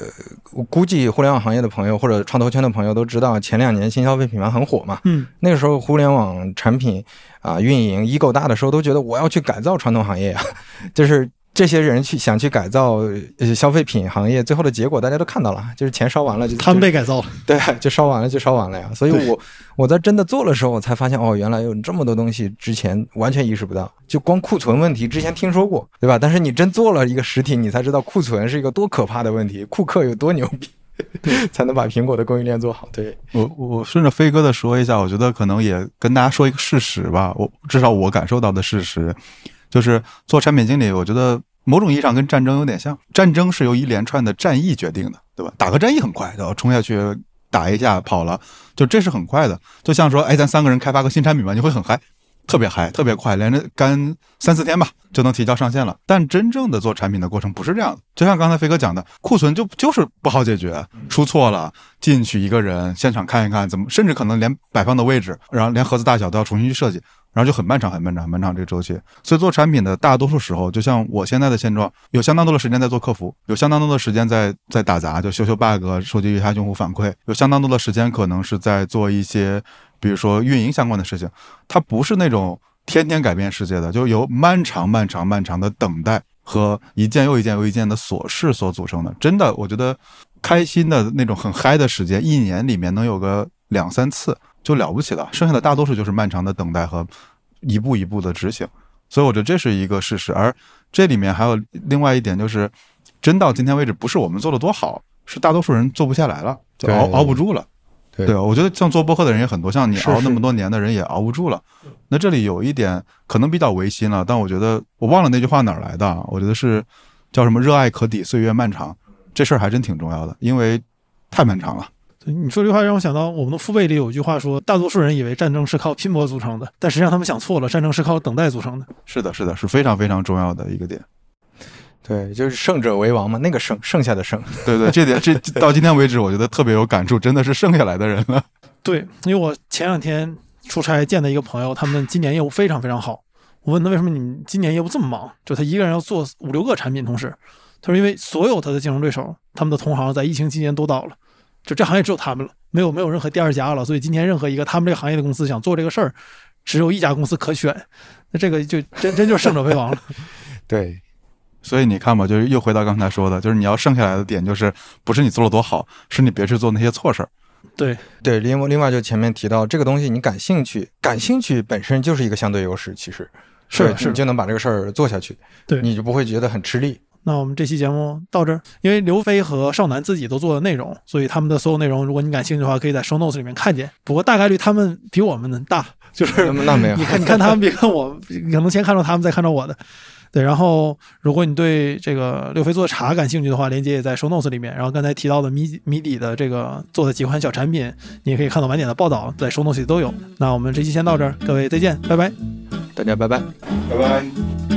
我估计互联网行业的朋友或者创投圈的朋友都知道，前两年新消费品牌很火嘛。嗯，那个时候互联网产品啊运营一够大的时候，都觉得我要去改造传统行业啊，就是。这些人去想去改造消费品行业，最后的结果大家都看到了，就是钱烧完了就他们被改造了，对，就烧完了就烧完了呀。所以我我在真的做的时候，我才发现哦，原来有这么多东西之前完全意识不到，就光库存问题之前听说过，对吧？但是你真做了一个实体，你才知道库存是一个多可怕的问题，库克有多牛逼，才能把苹果的供应链做好。对我我顺着飞哥的说一下，我觉得可能也跟大家说一个事实吧，我至少我感受到的事实。就是做产品经理，我觉得某种意义上跟战争有点像。战争是由一连串的战役决定的，对吧？打个战役很快，然后冲下去打一下跑了，就这是很快的。就像说，哎，咱三个人开发个新产品吧，你会很嗨，特别嗨，特别快，连着干三四天吧就能提交上线了。但真正的做产品的过程不是这样的。就像刚才飞哥讲的，库存就就是不好解决，出错了进去一个人现场看一看怎么，甚至可能连摆放的位置，然后连盒子大小都要重新去设计。然后就很漫长，很漫长，很漫长这个周期。所以做产品的大多数时候，就像我现在的现状，有相当多的时间在做客服，有相当多的时间在在打杂，就修修 bug，收集一下用户反馈，有相当多的时间可能是在做一些，比如说运营相关的事情。它不是那种天天改变世界的，就由漫长、漫长、漫长的等待和一件又一件又一件的琐事所组成的。真的，我觉得开心的那种很嗨的时间，一年里面能有个两三次。就了不起了，剩下的大多数就是漫长的等待和一步一步的执行，所以我觉得这是一个事实。而这里面还有另外一点，就是真到今天为止，不是我们做的多好，是大多数人做不下来了，就熬熬不住了。对，我觉得像做播客的人也很多，像你熬那么多年的人也熬不住了。那这里有一点可能比较违心了，但我觉得我忘了那句话哪儿来的，我觉得是叫什么“热爱可抵岁月漫长”，这事儿还真挺重要的，因为太漫长了。你说这句话让我想到，我们的父辈里有一句话说，大多数人以为战争是靠拼搏组成的，但实际上他们想错了，战争是靠等待组成的。是的，是的，是非常非常重要的一个点。对，就是胜者为王嘛，那个剩，剩下的胜。对对，这点这到今天为止，我觉得特别有感触，真的是剩下来的人了。对，因为我前两天出差见的一个朋友，他们今年业务非常非常好。我问他为什么你们今年业务这么忙？就他一个人要做五六个产品同时。他说因为所有他的竞争对手，他们的同行在疫情期间都倒了。就这行业只有他们了，没有没有任何第二家了，所以今天任何一个他们这个行业的公司想做这个事儿，只有一家公司可选，那这个就真真就是胜者为王了。对，所以你看吧，就是又回到刚才说的，就是你要剩下来的点，就是不是你做了多好，是你别去做那些错事儿。对对，另另外就前面提到这个东西，你感兴趣，感兴趣本身就是一个相对优势，其实是是，你就能把这个事儿做下去，对，你就不会觉得很吃力。那我们这期节目到这儿，因为刘飞和少南自己都做的内容，所以他们的所有内容，如果你感兴趣的话，可以在 show notes 里面看见。不过大概率他们比我们大，就是那没有，你看，你看他们比看我，可能先看到他们，再看到我的。对，然后如果你对这个刘飞做的茶感兴趣的话，链接也在 show notes 里面。然后刚才提到的米米底的这个做的几款小产品，你也可以看到晚点的报道，在 show notes 里都有。那我们这期先到这儿，各位再见，拜拜，大家拜拜，拜拜。